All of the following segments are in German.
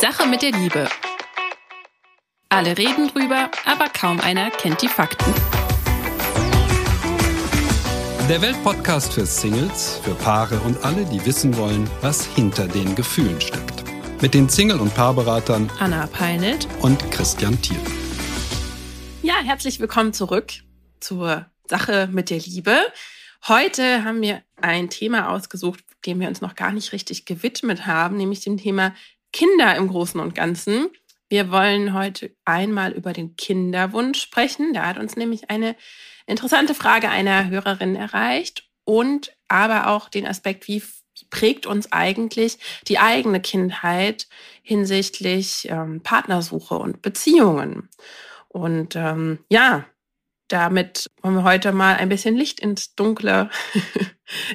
Sache mit der Liebe. Alle reden drüber, aber kaum einer kennt die Fakten. Der Weltpodcast für Singles, für Paare und alle, die wissen wollen, was hinter den Gefühlen steckt. Mit den Single- und Paarberatern Anna Peinelt und Christian Thiel. Ja, herzlich willkommen zurück zur Sache mit der Liebe. Heute haben wir ein Thema ausgesucht, dem wir uns noch gar nicht richtig gewidmet haben, nämlich dem Thema Kinder im Großen und Ganzen. Wir wollen heute einmal über den Kinderwunsch sprechen. Da hat uns nämlich eine interessante Frage einer Hörerin erreicht und aber auch den Aspekt, wie prägt uns eigentlich die eigene Kindheit hinsichtlich ähm, Partnersuche und Beziehungen. Und ähm, ja, damit wollen wir heute mal ein bisschen Licht ins Dunkle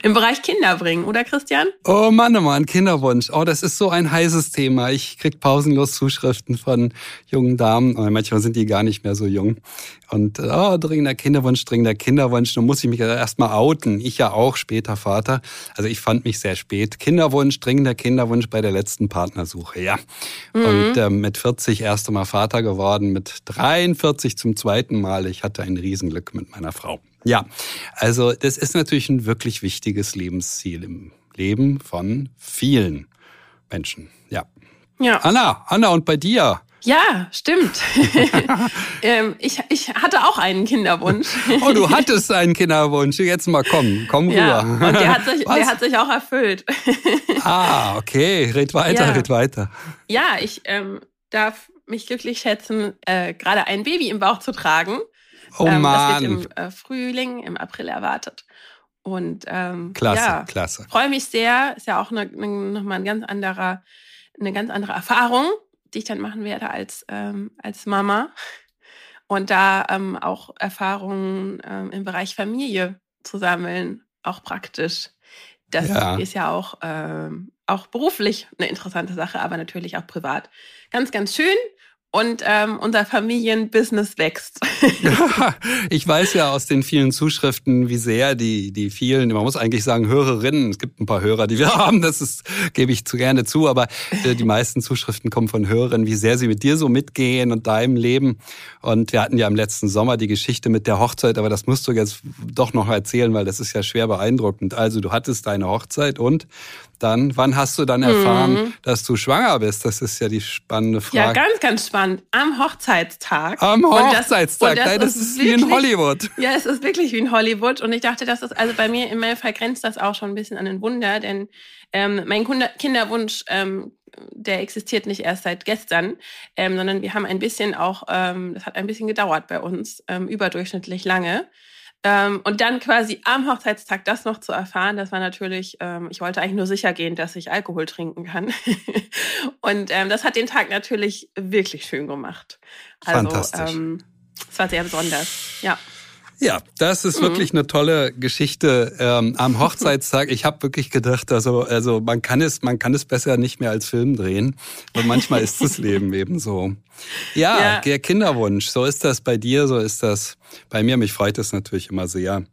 im Bereich Kinder bringen, oder Christian? Oh Mann, oh Mann, Kinderwunsch. Oh, das ist so ein heißes Thema. Ich krieg pausenlos Zuschriften von jungen Damen. Oh, manchmal sind die gar nicht mehr so jung. Und oh, dringender Kinderwunsch, dringender Kinderwunsch. Nun muss ich mich erstmal outen. Ich ja auch, später Vater. Also ich fand mich sehr spät. Kinderwunsch, dringender Kinderwunsch bei der letzten Partnersuche, ja. Mhm. Und äh, mit 40 erst einmal Vater geworden, mit 43 zum zweiten Mal. Ich hatte ein Riesenglück mit meiner Frau. Ja, also das ist natürlich ein wirklich wichtiges Lebensziel im Leben von vielen Menschen. Ja. Ja. Anna, Anna und bei dir? Ja, stimmt. ähm, ich, ich hatte auch einen Kinderwunsch. oh, du hattest einen Kinderwunsch. Jetzt mal komm, komm ja, rüber. Und der hat sich, der hat sich auch erfüllt. ah, okay. Red weiter, ja. red weiter. Ja, ich ähm, darf mich glücklich schätzen, äh, gerade ein Baby im Bauch zu tragen. Oh ähm, Mann. Das wird im äh, Frühling, im April erwartet. Und ähm, klasse, ja, klasse. Freue mich sehr. Ist ja auch eine, eine, nochmal ein ganz anderer, eine ganz andere Erfahrung, die ich dann machen werde als, ähm, als Mama. Und da ähm, auch Erfahrungen ähm, im Bereich Familie zu sammeln, auch praktisch. Das ja. ist ja auch, ähm, auch beruflich eine interessante Sache, aber natürlich auch privat. Ganz, ganz schön und ähm, unser Familienbusiness wächst. ich weiß ja aus den vielen Zuschriften, wie sehr die, die vielen, man muss eigentlich sagen Hörerinnen, es gibt ein paar Hörer, die wir haben, das ist, gebe ich zu gerne zu, aber äh, die meisten Zuschriften kommen von Hörerinnen, wie sehr sie mit dir so mitgehen und deinem Leben. Und wir hatten ja im letzten Sommer die Geschichte mit der Hochzeit, aber das musst du jetzt doch noch erzählen, weil das ist ja schwer beeindruckend. Also du hattest deine Hochzeit und dann, wann hast du dann erfahren, mhm. dass du schwanger bist? Das ist ja die spannende Frage. Ja, ganz, ganz spannend. Am Hochzeitstag. Am Hochzeitstag. das, Nein, das ist, ist wirklich, wie in Hollywood. Ja, es ist wirklich wie in Hollywood. Und ich dachte, das ist, also bei mir in meinem Fall grenzt das auch schon ein bisschen an ein Wunder, denn ähm, mein Kinderwunsch, ähm, der existiert nicht erst seit gestern, ähm, sondern wir haben ein bisschen auch, ähm, das hat ein bisschen gedauert bei uns, ähm, überdurchschnittlich lange. Ähm, und dann quasi am Hochzeitstag das noch zu erfahren, das war natürlich, ähm, ich wollte eigentlich nur sicher gehen, dass ich Alkohol trinken kann. und ähm, das hat den Tag natürlich wirklich schön gemacht. Also, Fantastisch. Ähm, es war sehr besonders, ja. Ja, das ist mhm. wirklich eine tolle Geschichte ähm, am Hochzeitstag. Ich habe wirklich gedacht, also also man kann es man kann es besser nicht mehr als Film drehen, weil manchmal ist das Leben eben so. Ja, ja, der Kinderwunsch. So ist das bei dir, so ist das bei mir. Mich freut es natürlich immer sehr,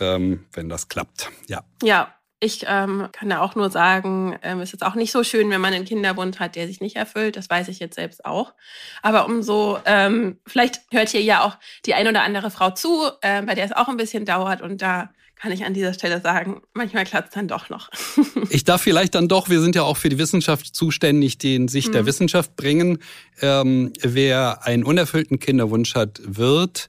ähm, wenn das klappt. Ja. Ja, ich ähm, kann da auch nur sagen, ähm, es ist auch nicht so schön, wenn man einen Kinderwunsch hat, der sich nicht erfüllt. Das weiß ich jetzt selbst auch. Aber umso, ähm, vielleicht hört hier ja auch die ein oder andere Frau zu, äh, bei der es auch ein bisschen dauert. Und da kann ich an dieser Stelle sagen, manchmal klappt es dann doch noch. ich darf vielleicht dann doch, wir sind ja auch für die Wissenschaft zuständig, die in Sicht mhm. der Wissenschaft bringen. Ähm, wer einen unerfüllten Kinderwunsch hat, wird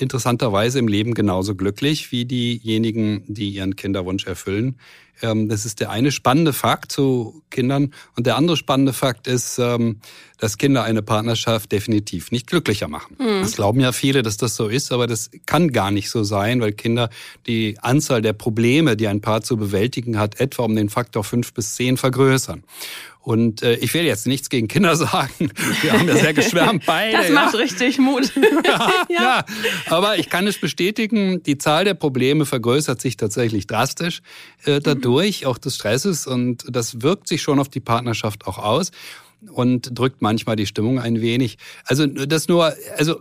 interessanterweise im Leben genauso glücklich wie diejenigen, die ihren Kinderwunsch erfüllen. Ähm, das ist der eine spannende Fakt zu Kindern. Und der andere spannende Fakt ist, ähm, dass Kinder eine Partnerschaft definitiv nicht glücklicher machen. Mhm. Das glauben ja viele, dass das so ist, aber das kann gar nicht so sein, weil Kinder die Anzahl der Probleme, die ein Paar zu bewältigen hat, etwa um den Faktor fünf bis zehn vergrößern. Und äh, ich will jetzt nichts gegen Kinder sagen. Wir haben ja sehr geschwärmt beide. Das macht ja. richtig Mut. ja, ja, aber ich kann es bestätigen, die Zahl der Probleme vergrößert sich tatsächlich drastisch äh, dadurch, mhm. auch des Stresses. Und das wirkt sich schon auf die Partnerschaft auch aus. Und drückt manchmal die Stimmung ein wenig. Also das nur, also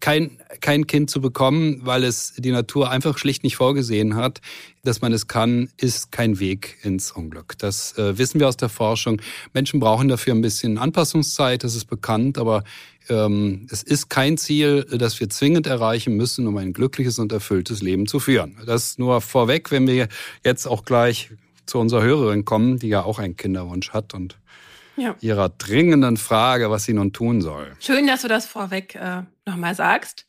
kein, kein Kind zu bekommen, weil es die Natur einfach schlicht nicht vorgesehen hat, dass man es kann, ist kein Weg ins Unglück. Das äh, wissen wir aus der Forschung. Menschen brauchen dafür ein bisschen Anpassungszeit, das ist bekannt, aber ähm, es ist kein Ziel, das wir zwingend erreichen müssen, um ein glückliches und erfülltes Leben zu führen. Das nur vorweg, wenn wir jetzt auch gleich zu unserer Hörerin kommen, die ja auch einen Kinderwunsch hat und ja. ihrer dringenden Frage, was sie nun tun soll. Schön, dass du das vorweg äh, nochmal sagst.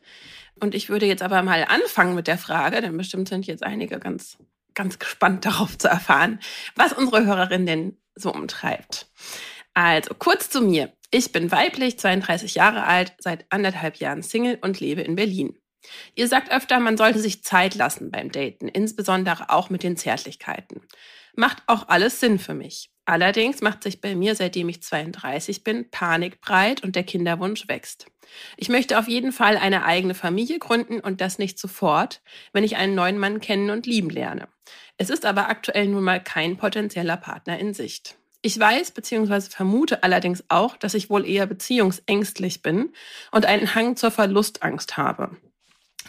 Und ich würde jetzt aber mal anfangen mit der Frage, denn bestimmt sind jetzt einige ganz, ganz gespannt darauf zu erfahren, was unsere Hörerin denn so umtreibt. Also kurz zu mir. Ich bin weiblich, 32 Jahre alt, seit anderthalb Jahren Single und lebe in Berlin. Ihr sagt öfter, man sollte sich Zeit lassen beim Daten, insbesondere auch mit den Zärtlichkeiten. Macht auch alles Sinn für mich. Allerdings macht sich bei mir, seitdem ich 32 bin, Panik breit und der Kinderwunsch wächst. Ich möchte auf jeden Fall eine eigene Familie gründen und das nicht sofort, wenn ich einen neuen Mann kennen und lieben lerne. Es ist aber aktuell nun mal kein potenzieller Partner in Sicht. Ich weiß bzw. vermute allerdings auch, dass ich wohl eher beziehungsängstlich bin und einen Hang zur Verlustangst habe.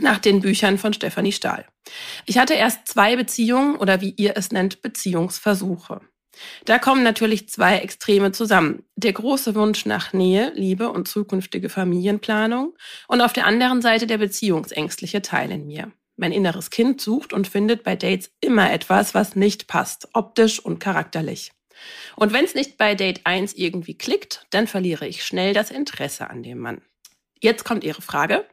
Nach den Büchern von Stefanie Stahl. Ich hatte erst zwei Beziehungen oder wie ihr es nennt, Beziehungsversuche. Da kommen natürlich zwei Extreme zusammen. Der große Wunsch nach Nähe, Liebe und zukünftige Familienplanung und auf der anderen Seite der beziehungsängstliche Teil in mir. Mein inneres Kind sucht und findet bei Dates immer etwas, was nicht passt, optisch und charakterlich. Und wenn es nicht bei Date 1 irgendwie klickt, dann verliere ich schnell das Interesse an dem Mann. Jetzt kommt Ihre Frage.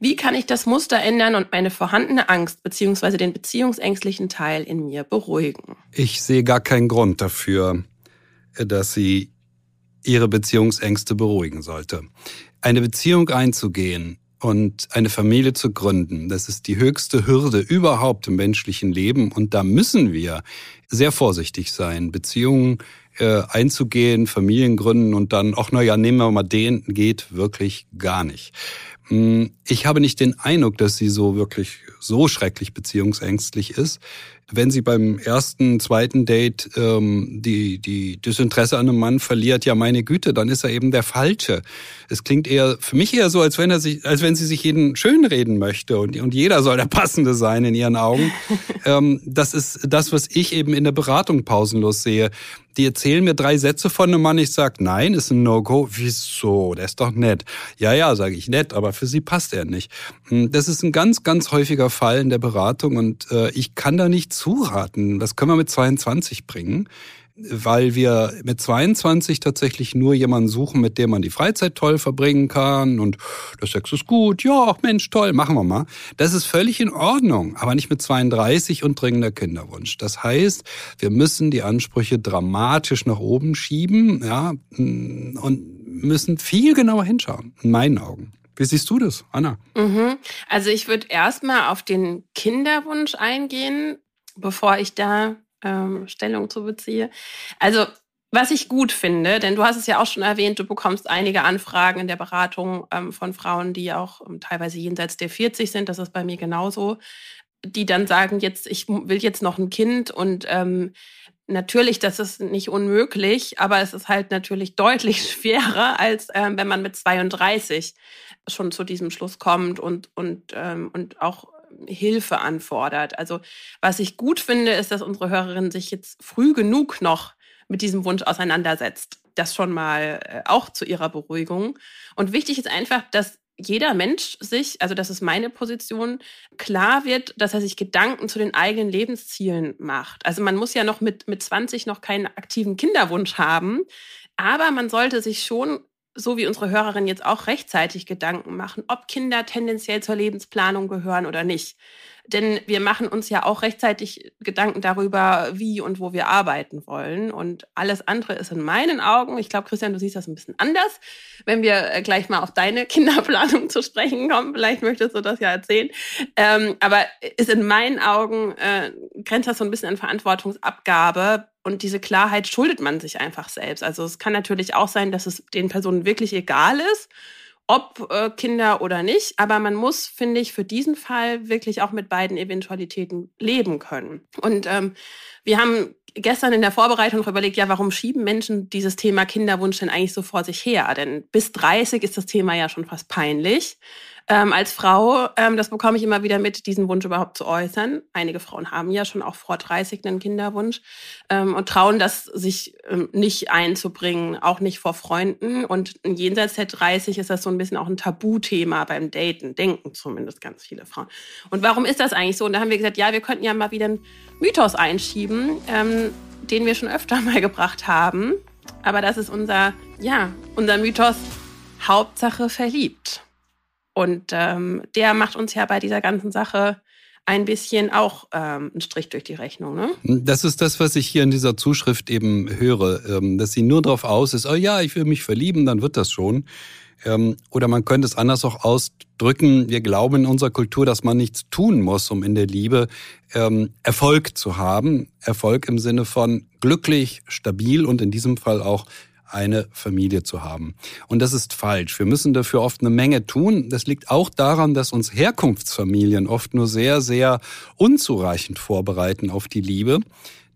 Wie kann ich das Muster ändern und meine vorhandene Angst bzw. den beziehungsängstlichen Teil in mir beruhigen? Ich sehe gar keinen Grund dafür, dass sie ihre Beziehungsängste beruhigen sollte. Eine Beziehung einzugehen und eine Familie zu gründen, das ist die höchste Hürde überhaupt im menschlichen Leben und da müssen wir sehr vorsichtig sein. Beziehungen äh, einzugehen, Familien gründen und dann, ach na ja, nehmen wir mal den, geht wirklich gar nicht. Hm, ich habe nicht den Eindruck, dass sie so wirklich so schrecklich beziehungsängstlich ist. Wenn sie beim ersten, zweiten Date ähm, die, die, das Interesse an einem Mann verliert, ja meine Güte, dann ist er eben der Falsche. Es klingt eher für mich eher so, als wenn er sich, als wenn sie sich jeden schönreden möchte und, und jeder soll der Passende sein in ihren Augen. ähm, das ist das, was ich eben in der Beratung pausenlos sehe die erzählen mir drei Sätze von einem Mann, ich sag, nein, ist ein No-Go. Wieso? Der ist doch nett. Ja, ja, sage ich, nett, aber für sie passt er nicht. Hm, das ist ein ganz, ganz häufiger Fall in der Beratung und äh, ich kann da zuraten. Das können wir mit 22 bringen weil wir mit 22 tatsächlich nur jemanden suchen, mit dem man die Freizeit toll verbringen kann und der Sex ist gut, ja, ach Mensch, toll, machen wir mal. Das ist völlig in Ordnung, aber nicht mit 32 und dringender Kinderwunsch. Das heißt, wir müssen die Ansprüche dramatisch nach oben schieben, ja, und müssen viel genauer hinschauen, in meinen Augen. Wie siehst du das, Anna? Mhm. Also ich würde erstmal auf den Kinderwunsch eingehen, bevor ich da ähm, Stellung zu beziehe. Also was ich gut finde, denn du hast es ja auch schon erwähnt, du bekommst einige Anfragen in der Beratung ähm, von Frauen, die auch ähm, teilweise jenseits der 40 sind, das ist bei mir genauso, die dann sagen, jetzt, ich will jetzt noch ein Kind und ähm, natürlich, das ist nicht unmöglich, aber es ist halt natürlich deutlich schwerer, als ähm, wenn man mit 32 schon zu diesem Schluss kommt und, und, ähm, und auch Hilfe anfordert. Also was ich gut finde, ist, dass unsere Hörerin sich jetzt früh genug noch mit diesem Wunsch auseinandersetzt. Das schon mal äh, auch zu ihrer Beruhigung. Und wichtig ist einfach, dass jeder Mensch sich, also das ist meine Position, klar wird, dass er sich Gedanken zu den eigenen Lebenszielen macht. Also man muss ja noch mit, mit 20 noch keinen aktiven Kinderwunsch haben, aber man sollte sich schon so wie unsere Hörerin jetzt auch rechtzeitig Gedanken machen, ob Kinder tendenziell zur Lebensplanung gehören oder nicht. Denn wir machen uns ja auch rechtzeitig Gedanken darüber, wie und wo wir arbeiten wollen. Und alles andere ist in meinen Augen, ich glaube, Christian, du siehst das ein bisschen anders. Wenn wir äh, gleich mal auf deine Kinderplanung zu sprechen kommen, vielleicht möchtest du das ja erzählen. Ähm, aber ist in meinen Augen, äh, grenzt das so ein bisschen an Verantwortungsabgabe und diese Klarheit schuldet man sich einfach selbst. Also es kann natürlich auch sein, dass es den Personen wirklich egal ist, ob äh, Kinder oder nicht. Aber man muss, finde ich, für diesen Fall wirklich auch mit beiden Eventualitäten leben können. Und ähm, wir haben gestern in der Vorbereitung überlegt, ja, warum schieben Menschen dieses Thema Kinderwunsch denn eigentlich so vor sich her? Denn bis 30 ist das Thema ja schon fast peinlich ähm, als Frau, ähm, das bekomme ich immer wieder mit, diesen Wunsch überhaupt zu äußern. Einige Frauen haben ja schon auch vor 30 einen Kinderwunsch ähm, und trauen das sich ähm, nicht einzubringen, auch nicht vor Freunden. Und jenseits der 30 ist das so ein bisschen auch ein Tabuthema beim Daten, denken zumindest ganz viele Frauen. Und warum ist das eigentlich so? Und da haben wir gesagt, ja, wir könnten ja mal wieder einen Mythos einschieben, ähm, den wir schon öfter mal gebracht haben. Aber das ist unser, ja, unser Mythos Hauptsache verliebt. Und ähm, der macht uns ja bei dieser ganzen Sache ein bisschen auch ähm, einen Strich durch die Rechnung. Ne? Das ist das, was ich hier in dieser Zuschrift eben höre, ähm, dass sie nur darauf aus ist, oh ja, ich will mich verlieben, dann wird das schon. Ähm, oder man könnte es anders auch ausdrücken, wir glauben in unserer Kultur, dass man nichts tun muss, um in der Liebe ähm, Erfolg zu haben. Erfolg im Sinne von glücklich, stabil und in diesem Fall auch eine Familie zu haben. Und das ist falsch. Wir müssen dafür oft eine Menge tun. Das liegt auch daran, dass uns Herkunftsfamilien oft nur sehr, sehr unzureichend vorbereiten auf die Liebe.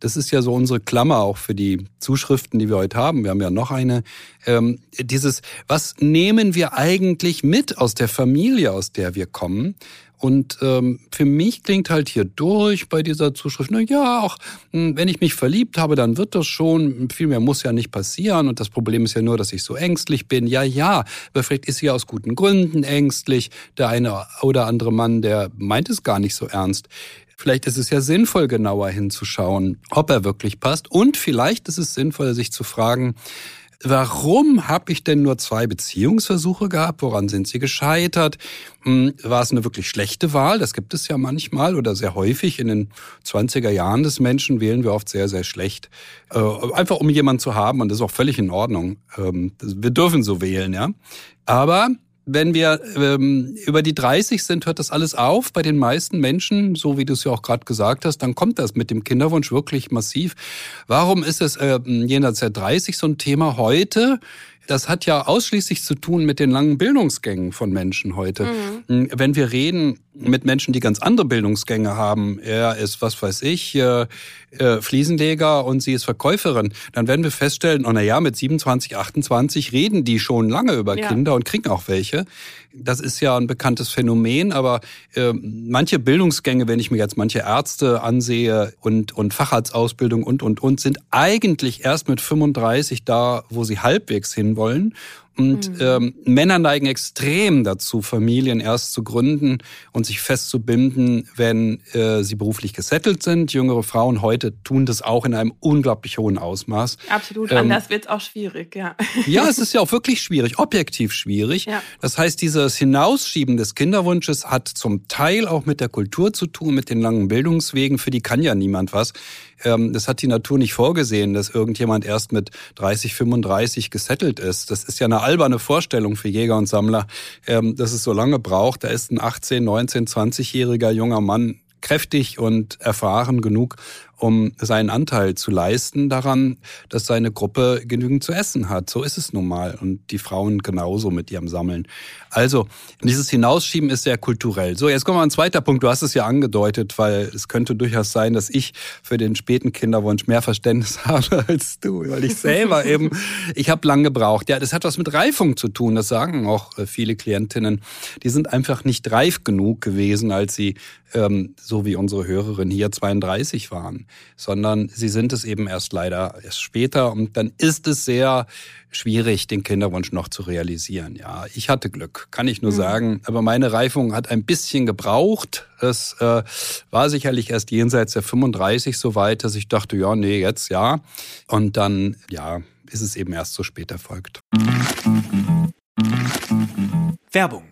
Das ist ja so unsere Klammer auch für die Zuschriften, die wir heute haben. Wir haben ja noch eine. Ähm, dieses, was nehmen wir eigentlich mit aus der Familie, aus der wir kommen? Und ähm, für mich klingt halt hier durch bei dieser Zuschrift, na ja, auch hm, wenn ich mich verliebt habe, dann wird das schon. Viel mehr muss ja nicht passieren. Und das Problem ist ja nur, dass ich so ängstlich bin. Ja, ja, aber vielleicht ist sie aus guten Gründen ängstlich. Der eine oder andere Mann, der meint es gar nicht so ernst. Vielleicht ist es ja sinnvoll, genauer hinzuschauen, ob er wirklich passt. Und vielleicht ist es sinnvoll, sich zu fragen, Warum habe ich denn nur zwei Beziehungsversuche gehabt? Woran sind sie gescheitert? Hm, war es eine wirklich schlechte Wahl? Das gibt es ja manchmal oder sehr häufig. In den 20er Jahren des Menschen wählen wir oft sehr, sehr schlecht. Äh, einfach um jemanden zu haben und das ist auch völlig in Ordnung. Ähm, wir dürfen so wählen, ja. Aber wenn wir ähm, über die 30 sind, hört das alles auf bei den meisten Menschen, so wie du es ja auch gerade gesagt hast, dann kommt das mit dem Kinderwunsch wirklich massiv. Warum ist es äh, jenseits der 30 so ein Thema heute? Das hat ja ausschließlich zu tun mit den langen Bildungsgängen von Menschen heute. Mhm. Wenn wir reden mit Menschen, die ganz andere Bildungsgänge haben, er ist, was weiß ich, äh, äh, Fliesenleger und sie ist Verkäuferin, dann werden wir feststellen, oh na ja, mit 27, 28 reden die schon lange über ja. Kinder und kriegen auch welche. Das ist ja ein bekanntes Phänomen, aber äh, manche Bildungsgänge, wenn ich mir jetzt manche Ärzte ansehe und, und Facharztausbildung und, und, und, sind eigentlich erst mit 35 da, wo sie halbwegs hinwollen. Und mhm. ähm, Männer neigen extrem dazu, Familien erst zu gründen und sich festzubinden, wenn äh, sie beruflich gesettelt sind. Jüngere Frauen heute tun das auch in einem unglaublich hohen Ausmaß. Absolut, ähm, anders wird es auch schwierig, ja. Ja, es ist ja auch wirklich schwierig, objektiv schwierig. Ja. Das heißt, dieses Hinausschieben des Kinderwunsches hat zum Teil auch mit der Kultur zu tun, mit den langen Bildungswegen. Für die kann ja niemand was. Ähm, das hat die Natur nicht vorgesehen, dass irgendjemand erst mit 30, 35 gesettelt ist. Das ist ja eine alberne Vorstellung für Jäger und Sammler, ähm, dass es so lange braucht. Da ist ein 18, 19, 20-jähriger junger Mann kräftig und erfahren genug, um seinen Anteil zu leisten daran, dass seine Gruppe genügend zu essen hat. So ist es nun mal. Und die Frauen genauso mit ihrem Sammeln. Also, dieses Hinausschieben ist sehr kulturell. So, jetzt kommen wir an zweiter Punkt. Du hast es ja angedeutet, weil es könnte durchaus sein, dass ich für den späten Kinderwunsch mehr Verständnis habe als du, weil ich selber eben, ich habe lang gebraucht. Ja, das hat was mit Reifung zu tun. Das sagen auch äh, viele Klientinnen. Die sind einfach nicht reif genug gewesen, als sie, ähm, so wie unsere Hörerin hier, 32 waren sondern sie sind es eben erst leider erst später und dann ist es sehr schwierig, den Kinderwunsch noch zu realisieren. Ja, ich hatte Glück, kann ich nur mhm. sagen, aber meine Reifung hat ein bisschen gebraucht. Es äh, war sicherlich erst jenseits der 35 so weit, dass ich dachte, ja, nee, jetzt ja. Und dann, ja, ist es eben erst so spät erfolgt. Werbung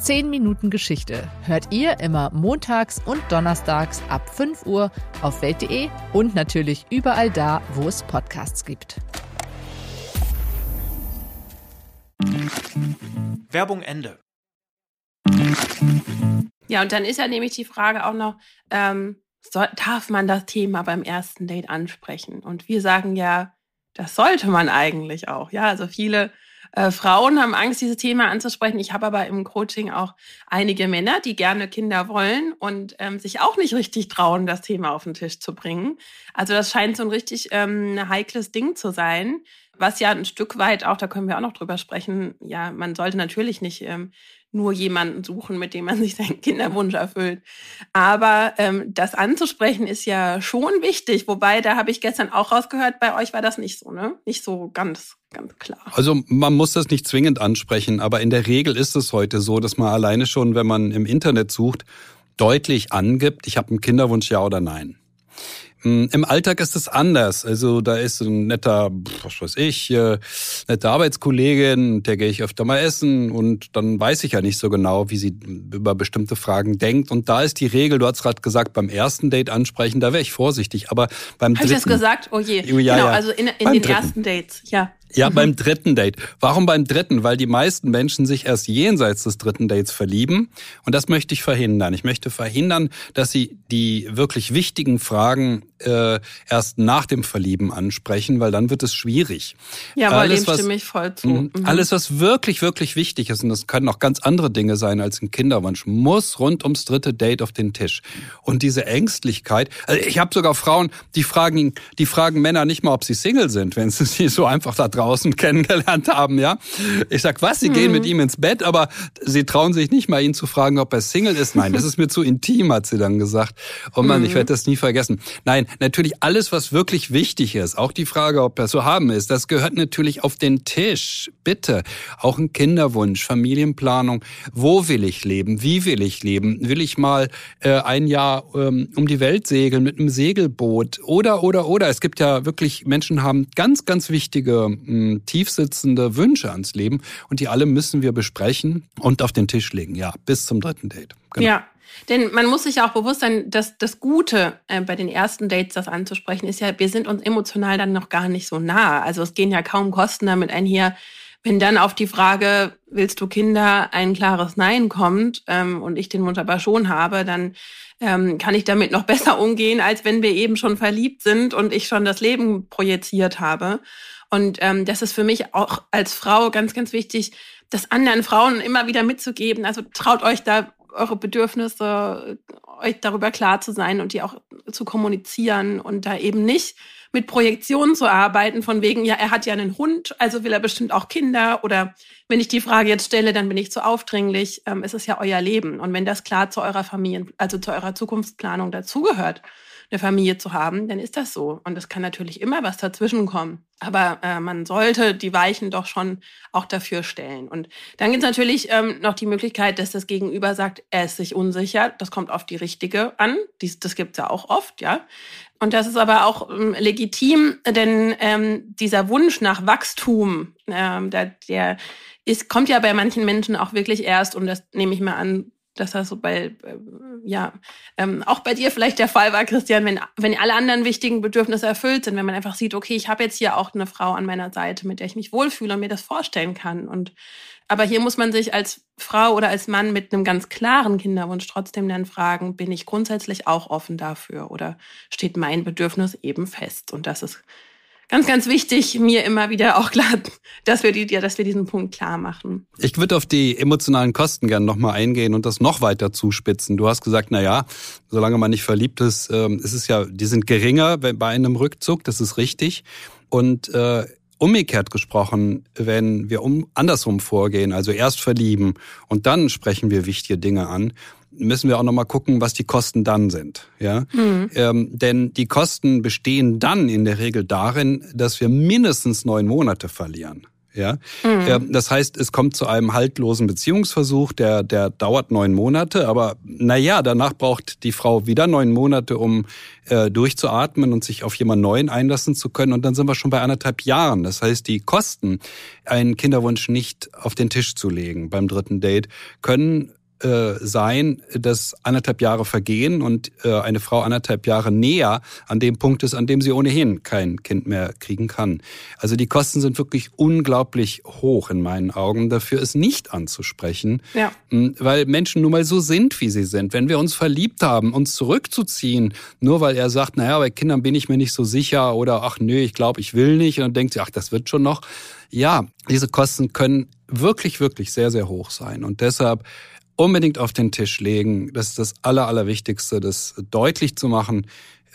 10 Minuten Geschichte hört ihr immer montags und donnerstags ab 5 Uhr auf welt.de und natürlich überall da, wo es Podcasts gibt. Werbung Ende. Ja, und dann ist ja nämlich die Frage auch noch, ähm, soll, darf man das Thema beim ersten Date ansprechen? Und wir sagen ja, das sollte man eigentlich auch. Ja, also viele äh, Frauen haben Angst, dieses Thema anzusprechen. Ich habe aber im Coaching auch einige Männer, die gerne Kinder wollen und ähm, sich auch nicht richtig trauen, das Thema auf den Tisch zu bringen. Also das scheint so ein richtig ähm, heikles Ding zu sein, was ja ein Stück weit auch, da können wir auch noch drüber sprechen, ja, man sollte natürlich nicht ähm, nur jemanden suchen, mit dem man sich seinen Kinderwunsch erfüllt. Aber ähm, das anzusprechen ist ja schon wichtig. Wobei, da habe ich gestern auch rausgehört, bei euch war das nicht so, ne? Nicht so ganz, ganz klar. Also man muss das nicht zwingend ansprechen, aber in der Regel ist es heute so, dass man alleine schon, wenn man im Internet sucht, deutlich angibt, ich habe einen Kinderwunsch, ja oder nein. Hm, Im Alltag ist es anders. Also da ist ein netter, was weiß ich, äh, nette Arbeitskollegin, der gehe ich öfter mal essen und dann weiß ich ja nicht so genau, wie sie über bestimmte Fragen denkt. Und da ist die Regel, du hast gerade gesagt, beim ersten Date ansprechen, da wäre ich vorsichtig. Aber beim Hab dritten... ich das gesagt? Oh je. Ja, genau, ja. also in, in den dritten. ersten Dates, ja. Ja, Mhm. beim dritten Date. Warum beim dritten? Weil die meisten Menschen sich erst jenseits des dritten Dates verlieben. Und das möchte ich verhindern. Ich möchte verhindern, dass sie die wirklich wichtigen Fragen äh, erst nach dem Verlieben ansprechen, weil dann wird es schwierig. Ja, aber Alles, dem was- stimme ich voll zu. Mhm. Mhm. Alles, was wirklich, wirklich wichtig ist, und das können auch ganz andere Dinge sein als ein Kinderwunsch, muss rund ums dritte Date auf den Tisch. Und diese Ängstlichkeit, also ich habe sogar Frauen, die fragen, die fragen Männer nicht mal, ob sie Single sind, wenn sie sie so einfach da draußen kennengelernt haben, ja. Ich sag, was, sie gehen mit ihm ins Bett, aber sie trauen sich nicht mal, ihn zu fragen, ob er Single ist. Nein, das ist mir zu intim, hat sie dann gesagt. Oh Mann, ich werde das nie vergessen. Nein, natürlich alles, was wirklich wichtig ist, auch die Frage, ob das zu haben ist, das gehört natürlich auf den Tisch. Bitte. Auch ein Kinderwunsch, Familienplanung. Wo will ich leben? Wie will ich leben? Will ich mal äh, ein Jahr ähm, um die Welt segeln mit einem Segelboot? Oder, oder, oder. Es gibt ja wirklich, Menschen haben ganz, ganz wichtige, tiefsitzende Wünsche ans Leben und die alle müssen wir besprechen und auf den Tisch legen. Ja, bis zum dritten Date. Genau. Ja, denn man muss sich ja auch bewusst sein, dass das Gute äh, bei den ersten Dates, das anzusprechen, ist ja, wir sind uns emotional dann noch gar nicht so nah. Also es gehen ja kaum Kosten damit einher. Wenn dann auf die Frage, willst du Kinder, ein klares Nein kommt ähm, und ich den Wunsch aber schon habe, dann ähm, kann ich damit noch besser umgehen, als wenn wir eben schon verliebt sind und ich schon das Leben projiziert habe. Und ähm, das ist für mich auch als Frau ganz, ganz wichtig, das anderen Frauen immer wieder mitzugeben. Also traut euch da eure Bedürfnisse, euch darüber klar zu sein und die auch zu kommunizieren und da eben nicht mit Projektionen zu arbeiten, von wegen, ja, er hat ja einen Hund, also will er bestimmt auch Kinder oder wenn ich die Frage jetzt stelle, dann bin ich zu aufdringlich. Ähm, es ist ja euer Leben. Und wenn das klar zu eurer Familien, also zu eurer Zukunftsplanung dazugehört, eine Familie zu haben, dann ist das so. Und es kann natürlich immer was dazwischen kommen. Aber äh, man sollte die Weichen doch schon auch dafür stellen. Und dann gibt es natürlich ähm, noch die Möglichkeit, dass das Gegenüber sagt, er ist sich unsicher. Das kommt auf die richtige an. Dies, das gibt's ja auch oft, ja. Und das ist aber auch ähm, legitim, denn ähm, dieser Wunsch nach Wachstum, ähm, der, der ist, kommt ja bei manchen Menschen auch wirklich erst, und das nehme ich mal an, dass das so bei, äh, ja, ähm, auch bei dir vielleicht der Fall war, Christian, wenn, wenn alle anderen wichtigen Bedürfnisse erfüllt sind, wenn man einfach sieht, okay, ich habe jetzt hier auch eine Frau an meiner Seite, mit der ich mich wohlfühle und mir das vorstellen kann. Und aber hier muss man sich als Frau oder als Mann mit einem ganz klaren Kinderwunsch trotzdem dann fragen, bin ich grundsätzlich auch offen dafür oder steht mein Bedürfnis eben fest? Und das ist ganz, ganz wichtig, mir immer wieder auch klar, dass wir, die, dass wir diesen Punkt klar machen. Ich würde auf die emotionalen Kosten gerne nochmal eingehen und das noch weiter zuspitzen. Du hast gesagt, na ja, solange man nicht verliebt ist, ähm, ist es ja, die sind geringer bei einem Rückzug, das ist richtig. Und äh, umgekehrt gesprochen, wenn wir um, andersrum vorgehen, also erst verlieben und dann sprechen wir wichtige Dinge an, müssen wir auch nochmal gucken, was die Kosten dann sind. Ja? Ähm, denn die Kosten bestehen dann in der Regel darin, dass wir mindestens neun Monate verlieren. Ja, mhm. das heißt, es kommt zu einem haltlosen Beziehungsversuch, der der dauert neun Monate, aber na ja, danach braucht die Frau wieder neun Monate, um äh, durchzuatmen und sich auf jemand Neuen einlassen zu können, und dann sind wir schon bei anderthalb Jahren. Das heißt, die Kosten, einen Kinderwunsch nicht auf den Tisch zu legen beim dritten Date, können äh, sein, dass anderthalb Jahre vergehen und äh, eine Frau anderthalb Jahre näher an dem Punkt ist, an dem sie ohnehin kein Kind mehr kriegen kann. Also die Kosten sind wirklich unglaublich hoch in meinen Augen. Dafür ist nicht anzusprechen, ja. weil Menschen nun mal so sind, wie sie sind. Wenn wir uns verliebt haben, uns zurückzuziehen, nur weil er sagt, naja, bei Kindern bin ich mir nicht so sicher oder ach nö, ich glaube, ich will nicht und dann denkt sie, ach, das wird schon noch. Ja, diese Kosten können wirklich, wirklich sehr, sehr hoch sein. Und deshalb unbedingt auf den Tisch legen. Das ist das Aller, Allerwichtigste, das deutlich zu machen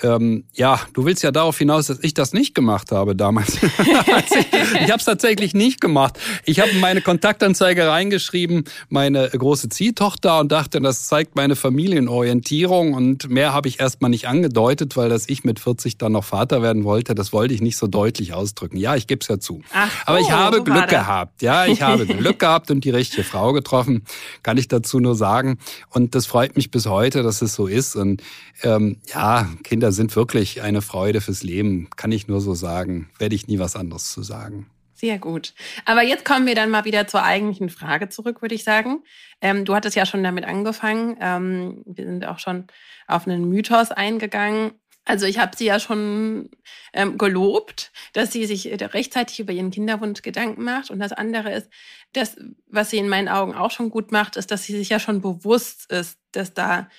ähm, ja, du willst ja darauf hinaus, dass ich das nicht gemacht habe damals. ich habe es tatsächlich nicht gemacht. Ich habe meine Kontaktanzeige reingeschrieben, meine große Ziehtochter und dachte, das zeigt meine Familienorientierung und mehr habe ich erstmal nicht angedeutet, weil dass ich mit 40 dann noch Vater werden wollte, das wollte ich nicht so deutlich ausdrücken. Ja, ich gebe es ja zu. Ach, Aber ich oh, habe Glück gehabt. Ja, ich habe Glück gehabt und die richtige Frau getroffen, kann ich dazu nur sagen. Und das freut mich bis heute, dass es so ist. Und ähm, ja, Kinder Kinder sind wirklich eine Freude fürs Leben, kann ich nur so sagen. Werde ich nie was anderes zu sagen. Sehr gut. Aber jetzt kommen wir dann mal wieder zur eigentlichen Frage zurück, würde ich sagen. Ähm, du hattest ja schon damit angefangen. Ähm, wir sind auch schon auf einen Mythos eingegangen. Also ich habe sie ja schon ähm, gelobt, dass sie sich rechtzeitig über ihren Kinderwunsch Gedanken macht. Und das andere ist, das, was sie in meinen Augen auch schon gut macht, ist, dass sie sich ja schon bewusst ist, dass da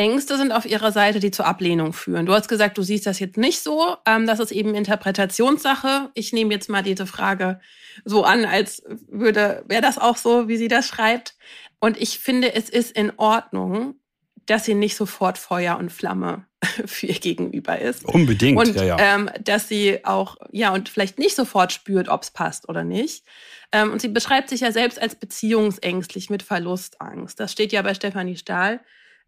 Ängste sind auf ihrer Seite, die zur Ablehnung führen. Du hast gesagt, du siehst das jetzt nicht so. Ähm, das ist eben Interpretationssache. Ich nehme jetzt mal diese Frage so an, als würde, wäre das auch so, wie sie das schreibt. Und ich finde, es ist in Ordnung, dass sie nicht sofort Feuer und Flamme für ihr Gegenüber ist. Unbedingt, und, ja, ja. Ähm, dass sie auch, ja, und vielleicht nicht sofort spürt, ob es passt oder nicht. Ähm, und sie beschreibt sich ja selbst als beziehungsängstlich mit Verlustangst. Das steht ja bei Stefanie Stahl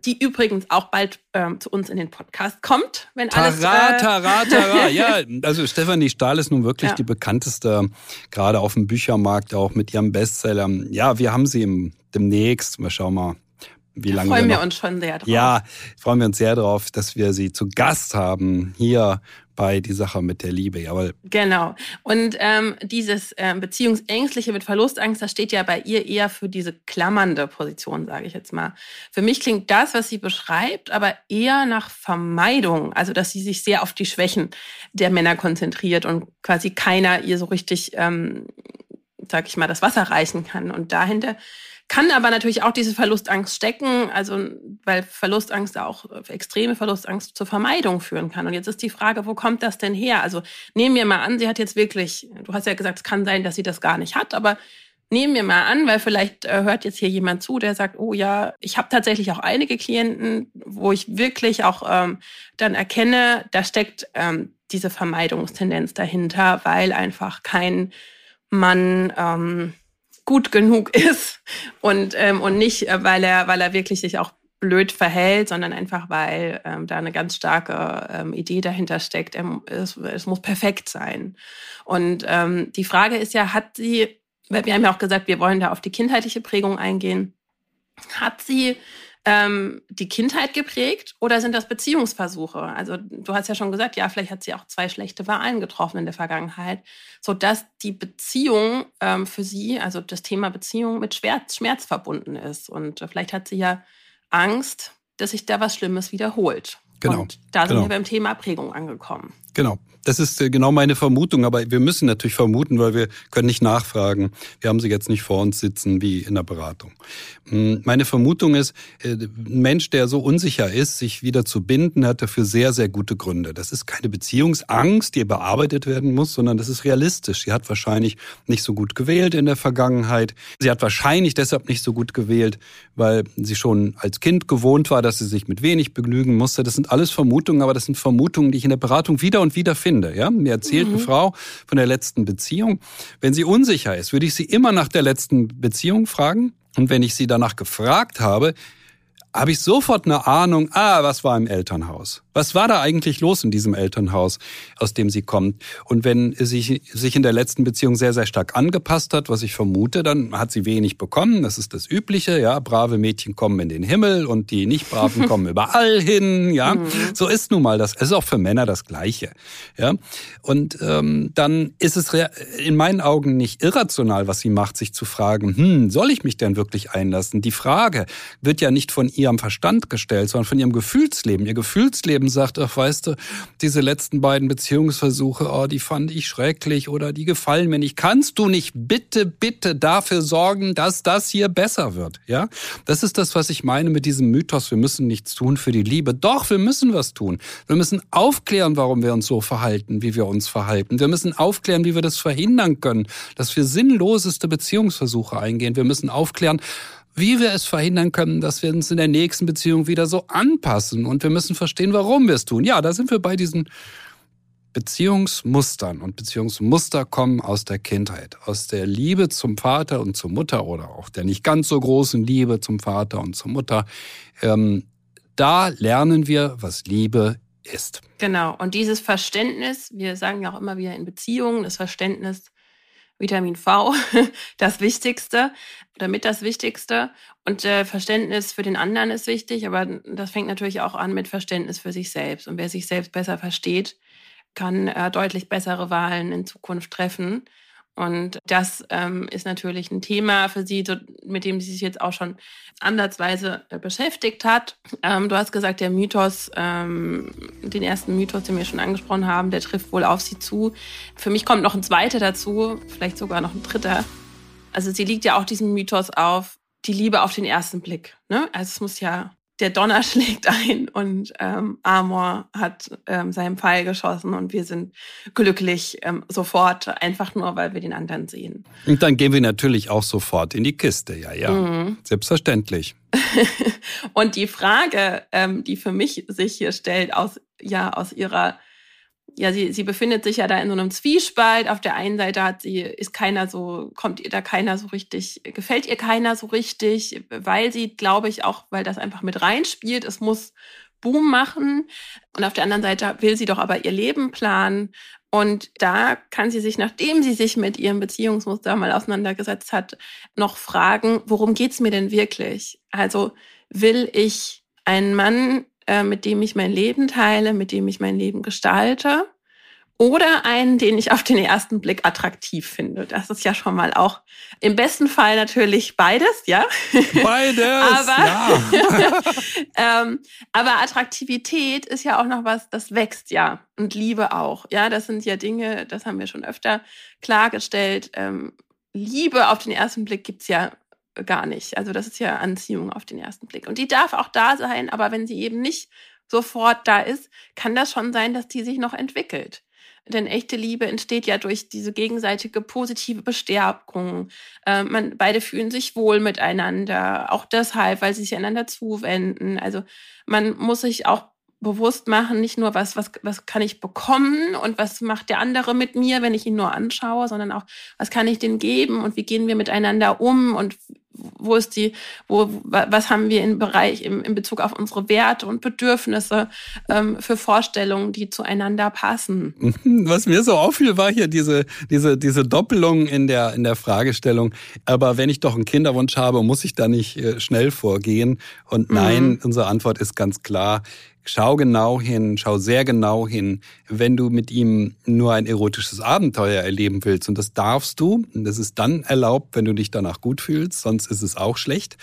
die übrigens auch bald ähm, zu uns in den Podcast kommt, wenn alles. Tara, tara, tara. Ja, also Stefanie Stahl ist nun wirklich ja. die bekannteste, gerade auf dem Büchermarkt, auch mit ihrem Bestseller. Ja, wir haben sie im, demnächst. Mal schauen mal, wie lange. Freuen wir, wir uns schon sehr drauf. Ja, freuen wir uns sehr drauf, dass wir sie zu Gast haben hier bei Die Sache mit der Liebe, jawohl. Genau. Und ähm, dieses ähm, Beziehungsängstliche mit Verlustangst, das steht ja bei ihr eher für diese klammernde Position, sage ich jetzt mal. Für mich klingt das, was sie beschreibt, aber eher nach Vermeidung. Also, dass sie sich sehr auf die Schwächen der Männer konzentriert und quasi keiner ihr so richtig, ähm, sag ich mal, das Wasser reichen kann. Und dahinter kann aber natürlich auch diese Verlustangst stecken, also weil Verlustangst auch extreme Verlustangst zur Vermeidung führen kann. Und jetzt ist die Frage, wo kommt das denn her? Also nehmen wir mal an, sie hat jetzt wirklich, du hast ja gesagt, es kann sein, dass sie das gar nicht hat, aber nehmen wir mal an, weil vielleicht äh, hört jetzt hier jemand zu, der sagt, oh ja, ich habe tatsächlich auch einige Klienten, wo ich wirklich auch ähm, dann erkenne, da steckt ähm, diese Vermeidungstendenz dahinter, weil einfach kein Mann ähm, gut genug ist und, ähm, und nicht, äh, weil er, weil er wirklich sich auch blöd verhält, sondern einfach, weil ähm, da eine ganz starke ähm, Idee dahinter steckt. Ähm, es, es muss perfekt sein. Und ähm, die Frage ist ja, hat sie, wir haben ja auch gesagt, wir wollen da auf die kindheitliche Prägung eingehen, hat sie ähm, die Kindheit geprägt oder sind das Beziehungsversuche? Also du hast ja schon gesagt, ja, vielleicht hat sie auch zwei schlechte Wahlen getroffen in der Vergangenheit, so dass die Beziehung ähm, für sie, also das Thema Beziehung mit Schmerz, Schmerz verbunden ist und äh, vielleicht hat sie ja Angst, dass sich da was Schlimmes wiederholt. Genau. Und da sind genau. wir beim Thema Prägung angekommen. Genau. Das ist äh, genau meine Vermutung, aber wir müssen natürlich vermuten, weil wir können nicht nachfragen. Wir haben sie jetzt nicht vor uns sitzen wie in der Beratung. Hm, meine Vermutung ist, äh, ein Mensch, der so unsicher ist, sich wieder zu binden, hat dafür sehr, sehr gute Gründe. Das ist keine Beziehungsangst, die bearbeitet werden muss, sondern das ist realistisch. Sie hat wahrscheinlich nicht so gut gewählt in der Vergangenheit. Sie hat wahrscheinlich deshalb nicht so gut gewählt, weil sie schon als Kind gewohnt war, dass sie sich mit wenig begnügen musste. Das sind alles Vermutungen, aber das sind Vermutungen, die ich in der Beratung wieder und wieder finde. Ja? Mir erzählt mhm. eine Frau von der letzten Beziehung. Wenn sie unsicher ist, würde ich sie immer nach der letzten Beziehung fragen. Und wenn ich sie danach gefragt habe, habe ich sofort eine Ahnung, ah, was war im Elternhaus? Was war da eigentlich los in diesem Elternhaus, aus dem sie kommt? Und wenn sie sich in der letzten Beziehung sehr, sehr stark angepasst hat, was ich vermute, dann hat sie wenig bekommen. Das ist das Übliche, ja. Brave Mädchen kommen in den Himmel und die nicht braven kommen überall hin, ja. Mhm. So ist nun mal das. Es ist auch für Männer das Gleiche, ja. Und ähm, dann ist es in meinen Augen nicht irrational, was sie macht, sich zu fragen, hm, soll ich mich denn wirklich einlassen? Die Frage wird ja nicht von ihrem Verstand gestellt, sondern von ihrem Gefühlsleben. Ihr Gefühlsleben eben sagt, ach weißt du, diese letzten beiden Beziehungsversuche, oh, die fand ich schrecklich oder die gefallen mir nicht. Kannst du nicht bitte, bitte dafür sorgen, dass das hier besser wird? Ja, das ist das, was ich meine mit diesem Mythos. Wir müssen nichts tun für die Liebe. Doch, wir müssen was tun. Wir müssen aufklären, warum wir uns so verhalten, wie wir uns verhalten. Wir müssen aufklären, wie wir das verhindern können, dass wir sinnloseste Beziehungsversuche eingehen. Wir müssen aufklären, wie wir es verhindern können, dass wir uns in der nächsten Beziehung wieder so anpassen. Und wir müssen verstehen, warum wir es tun. Ja, da sind wir bei diesen Beziehungsmustern. Und Beziehungsmuster kommen aus der Kindheit, aus der Liebe zum Vater und zur Mutter oder auch der nicht ganz so großen Liebe zum Vater und zur Mutter. Ähm, da lernen wir, was Liebe ist. Genau. Und dieses Verständnis, wir sagen ja auch immer wieder in Beziehungen, das Verständnis Vitamin V das Wichtigste oder mit das Wichtigste. Und äh, Verständnis für den anderen ist wichtig, aber das fängt natürlich auch an mit Verständnis für sich selbst. Und wer sich selbst besser versteht, kann äh, deutlich bessere Wahlen in Zukunft treffen. Und das ähm, ist natürlich ein Thema für sie, so, mit dem sie sich jetzt auch schon ansatzweise äh, beschäftigt hat. Ähm, du hast gesagt, der Mythos, ähm, den ersten Mythos, den wir schon angesprochen haben, der trifft wohl auf sie zu. Für mich kommt noch ein zweiter dazu, vielleicht sogar noch ein dritter. Also sie liegt ja auch diesem Mythos auf, die Liebe auf den ersten Blick. Ne? Also es muss ja der Donner schlägt ein und ähm, Amor hat ähm, seinen Pfeil geschossen und wir sind glücklich ähm, sofort, einfach nur, weil wir den anderen sehen. Und dann gehen wir natürlich auch sofort in die Kiste, ja, ja. Mhm. Selbstverständlich. und die Frage, ähm, die für mich sich hier stellt, aus, ja, aus ihrer ja, sie, sie befindet sich ja da in so einem Zwiespalt. Auf der einen Seite hat sie, ist keiner so, kommt ihr da keiner so richtig, gefällt ihr keiner so richtig, weil sie, glaube ich, auch, weil das einfach mit reinspielt, es muss Boom machen. Und auf der anderen Seite will sie doch aber ihr Leben planen. Und da kann sie sich, nachdem sie sich mit ihrem Beziehungsmuster mal auseinandergesetzt hat, noch fragen, worum geht's mir denn wirklich? Also will ich einen Mann, äh, mit dem ich mein Leben teile, mit dem ich mein Leben gestalte. Oder einen, den ich auf den ersten Blick attraktiv finde. Das ist ja schon mal auch im besten Fall natürlich beides, ja. Beides, aber, ähm, aber Attraktivität ist ja auch noch was, das wächst ja. Und Liebe auch. Ja, das sind ja Dinge, das haben wir schon öfter klargestellt. Ähm, Liebe auf den ersten Blick gibt's ja gar nicht. Also das ist ja Anziehung auf den ersten Blick. Und die darf auch da sein, aber wenn sie eben nicht sofort da ist, kann das schon sein, dass die sich noch entwickelt. Denn echte Liebe entsteht ja durch diese gegenseitige positive Bestärkung. Äh, man, beide fühlen sich wohl miteinander, auch deshalb, weil sie sich einander zuwenden. Also man muss sich auch bewusst machen, nicht nur was, was, was kann ich bekommen und was macht der andere mit mir, wenn ich ihn nur anschaue, sondern auch, was kann ich denn geben und wie gehen wir miteinander um und wo ist die, wo, was haben wir im Bereich, im, in Bezug auf unsere Werte und Bedürfnisse ähm, für Vorstellungen, die zueinander passen? Was mir so auffiel, war hier diese, diese, diese Doppelung in der, in der Fragestellung. Aber wenn ich doch einen Kinderwunsch habe, muss ich da nicht äh, schnell vorgehen? Und nein, mhm. unsere Antwort ist ganz klar. Schau genau hin, schau sehr genau hin, wenn du mit ihm nur ein erotisches Abenteuer erleben willst. Und das darfst du. Und das ist dann erlaubt, wenn du dich danach gut fühlst, sonst ist es auch schlecht.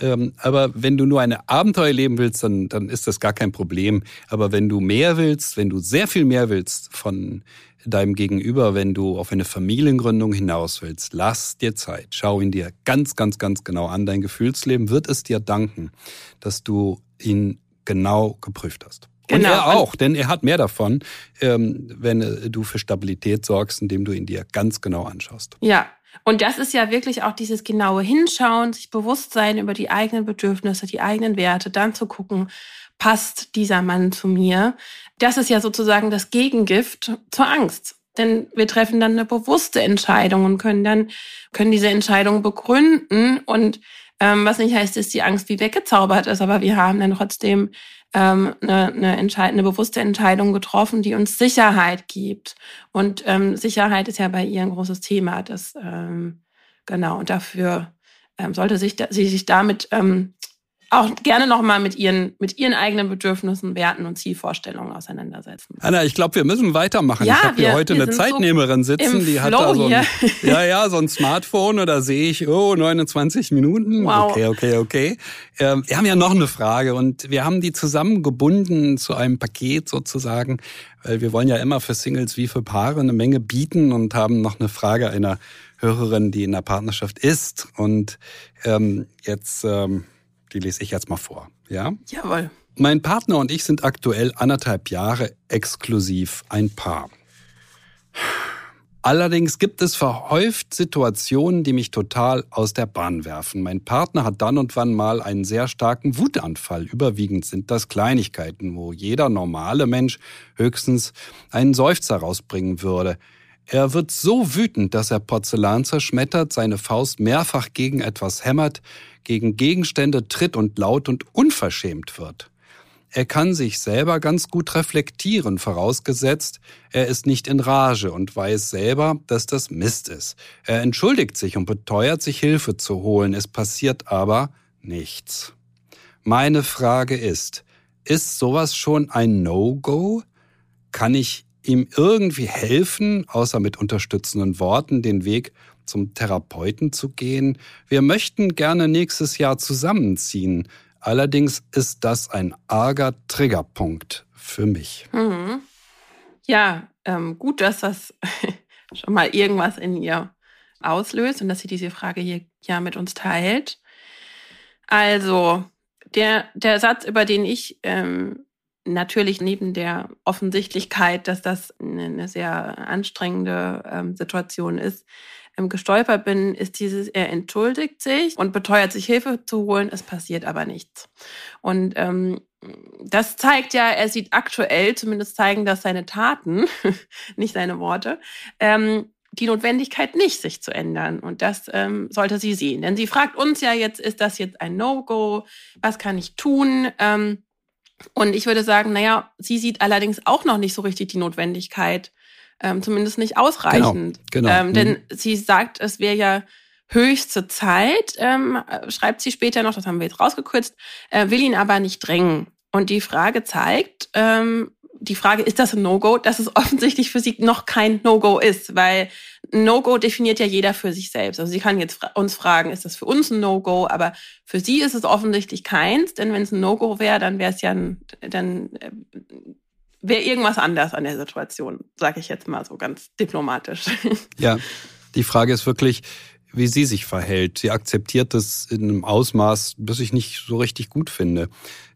Ähm, aber wenn du nur ein Abenteuer erleben willst, dann, dann ist das gar kein Problem. Aber wenn du mehr willst, wenn du sehr viel mehr willst von deinem Gegenüber, wenn du auf eine Familiengründung hinaus willst, lass dir Zeit. Schau ihn dir ganz, ganz, ganz genau an. Dein Gefühlsleben wird es dir danken, dass du ihn genau geprüft hast. Genau. Und er auch, denn er hat mehr davon, ähm, wenn äh, du für Stabilität sorgst, indem du ihn dir ganz genau anschaust. Ja, und das ist ja wirklich auch dieses genaue Hinschauen, sich bewusst sein über die eigenen Bedürfnisse, die eigenen Werte, dann zu gucken, passt dieser Mann zu mir. Das ist ja sozusagen das Gegengift zur Angst. Denn wir treffen dann eine bewusste Entscheidung und können dann, können diese Entscheidung begründen und Ähm, was nicht heißt, dass die Angst wie weggezaubert ist, aber wir haben dann trotzdem ähm, eine, eine, entscheidende, bewusste Entscheidung getroffen, die uns Sicherheit gibt. Und ähm, Sicherheit ist ja bei ihr ein großes Thema. Das, ähm, genau, und dafür ähm, sollte sich da, sie sich damit ähm, auch gerne nochmal mit ihren, mit ihren eigenen Bedürfnissen, Werten und Zielvorstellungen auseinandersetzen. Anna, ich glaube, wir müssen weitermachen. Ja, ich habe hier heute eine Zeitnehmerin so sitzen, die hat da so ein, ja, ja, so ein Smartphone oder sehe ich, oh, 29 Minuten. Wow. Okay, okay, okay. Ähm, wir haben ja noch eine Frage und wir haben die zusammengebunden zu einem Paket sozusagen, weil wir wollen ja immer für Singles wie für Paare eine Menge bieten und haben noch eine Frage einer Hörerin, die in der Partnerschaft ist. Und ähm, jetzt ähm, die lese ich jetzt mal vor. Ja? Jawohl. Mein Partner und ich sind aktuell anderthalb Jahre exklusiv ein Paar. Allerdings gibt es verhäuft Situationen, die mich total aus der Bahn werfen. Mein Partner hat dann und wann mal einen sehr starken Wutanfall. Überwiegend sind das Kleinigkeiten, wo jeder normale Mensch höchstens einen Seufzer rausbringen würde. Er wird so wütend, dass er Porzellan zerschmettert, seine Faust mehrfach gegen etwas hämmert, gegen Gegenstände tritt und laut und unverschämt wird. Er kann sich selber ganz gut reflektieren, vorausgesetzt, er ist nicht in Rage und weiß selber, dass das Mist ist. Er entschuldigt sich und beteuert sich Hilfe zu holen, es passiert aber nichts. Meine Frage ist, ist sowas schon ein No-Go? Kann ich ihm irgendwie helfen, außer mit unterstützenden Worten den Weg zum Therapeuten zu gehen. Wir möchten gerne nächstes Jahr zusammenziehen. Allerdings ist das ein arger Triggerpunkt für mich. Mhm. Ja, ähm, gut, dass das schon mal irgendwas in ihr auslöst und dass sie diese Frage hier ja mit uns teilt. Also, der, der Satz, über den ich ähm, natürlich neben der Offensichtlichkeit, dass das eine, sehr anstrengende ähm, Situation ist, gestolpert bin, ist dieses, er entschuldigt sich und beteuert sich Hilfe zu holen, es passiert aber nichts. Und ähm, das zeigt ja, er sieht aktuell, zumindest zeigen das seine Taten, nicht seine Worte, ähm, die Notwendigkeit nicht, sich zu ändern. Und das ähm, sollte sie sehen. Denn sie fragt uns ja jetzt, ist das jetzt ein No-Go? Was kann ich tun? Ähm, und ich würde sagen, naja, sie sieht allerdings auch noch nicht so richtig die Notwendigkeit, ähm, zumindest nicht ausreichend. Genau, genau. Ähm, denn mhm. sie sagt, es wäre ja höchste Zeit, ähm, schreibt sie später noch, das haben wir jetzt rausgekürzt, äh, will ihn aber nicht drängen. Und die Frage zeigt, ähm, die Frage, ist das ein No-Go, dass es offensichtlich für sie noch kein No-Go ist, weil No-Go definiert ja jeder für sich selbst. Also sie kann jetzt uns fragen, ist das für uns ein No-Go, aber für sie ist es offensichtlich keins, denn wenn es ein No-Go wäre, dann wäre es ja ein, dann äh, wäre irgendwas anders an der Situation, sage ich jetzt mal so ganz diplomatisch. Ja, die Frage ist wirklich, wie sie sich verhält. Sie akzeptiert das in einem Ausmaß, das ich nicht so richtig gut finde.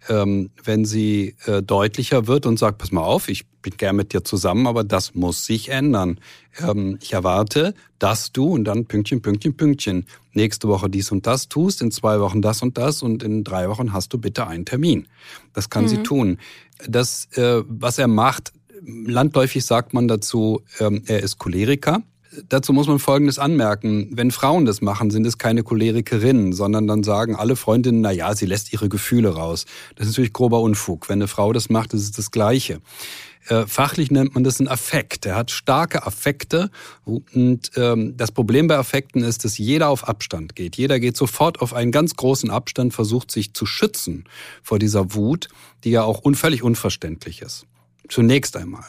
Ähm, wenn sie äh, deutlicher wird und sagt, pass mal auf, ich bin gern mit dir zusammen, aber das muss sich ändern. Ähm, ich erwarte, dass du und dann Pünktchen, Pünktchen, Pünktchen nächste Woche dies und das tust, in zwei Wochen das und das und in drei Wochen hast du bitte einen Termin. Das kann mhm. sie tun. Das, äh, was er macht, landläufig sagt man dazu, ähm, er ist Choleriker dazu muss man Folgendes anmerken. Wenn Frauen das machen, sind es keine Cholerikerinnen, sondern dann sagen alle Freundinnen, na ja, sie lässt ihre Gefühle raus. Das ist natürlich grober Unfug. Wenn eine Frau das macht, ist es das Gleiche. Äh, fachlich nennt man das einen Affekt. Er hat starke Affekte. Und ähm, das Problem bei Affekten ist, dass jeder auf Abstand geht. Jeder geht sofort auf einen ganz großen Abstand, versucht sich zu schützen vor dieser Wut, die ja auch völlig unverständlich ist. Zunächst einmal.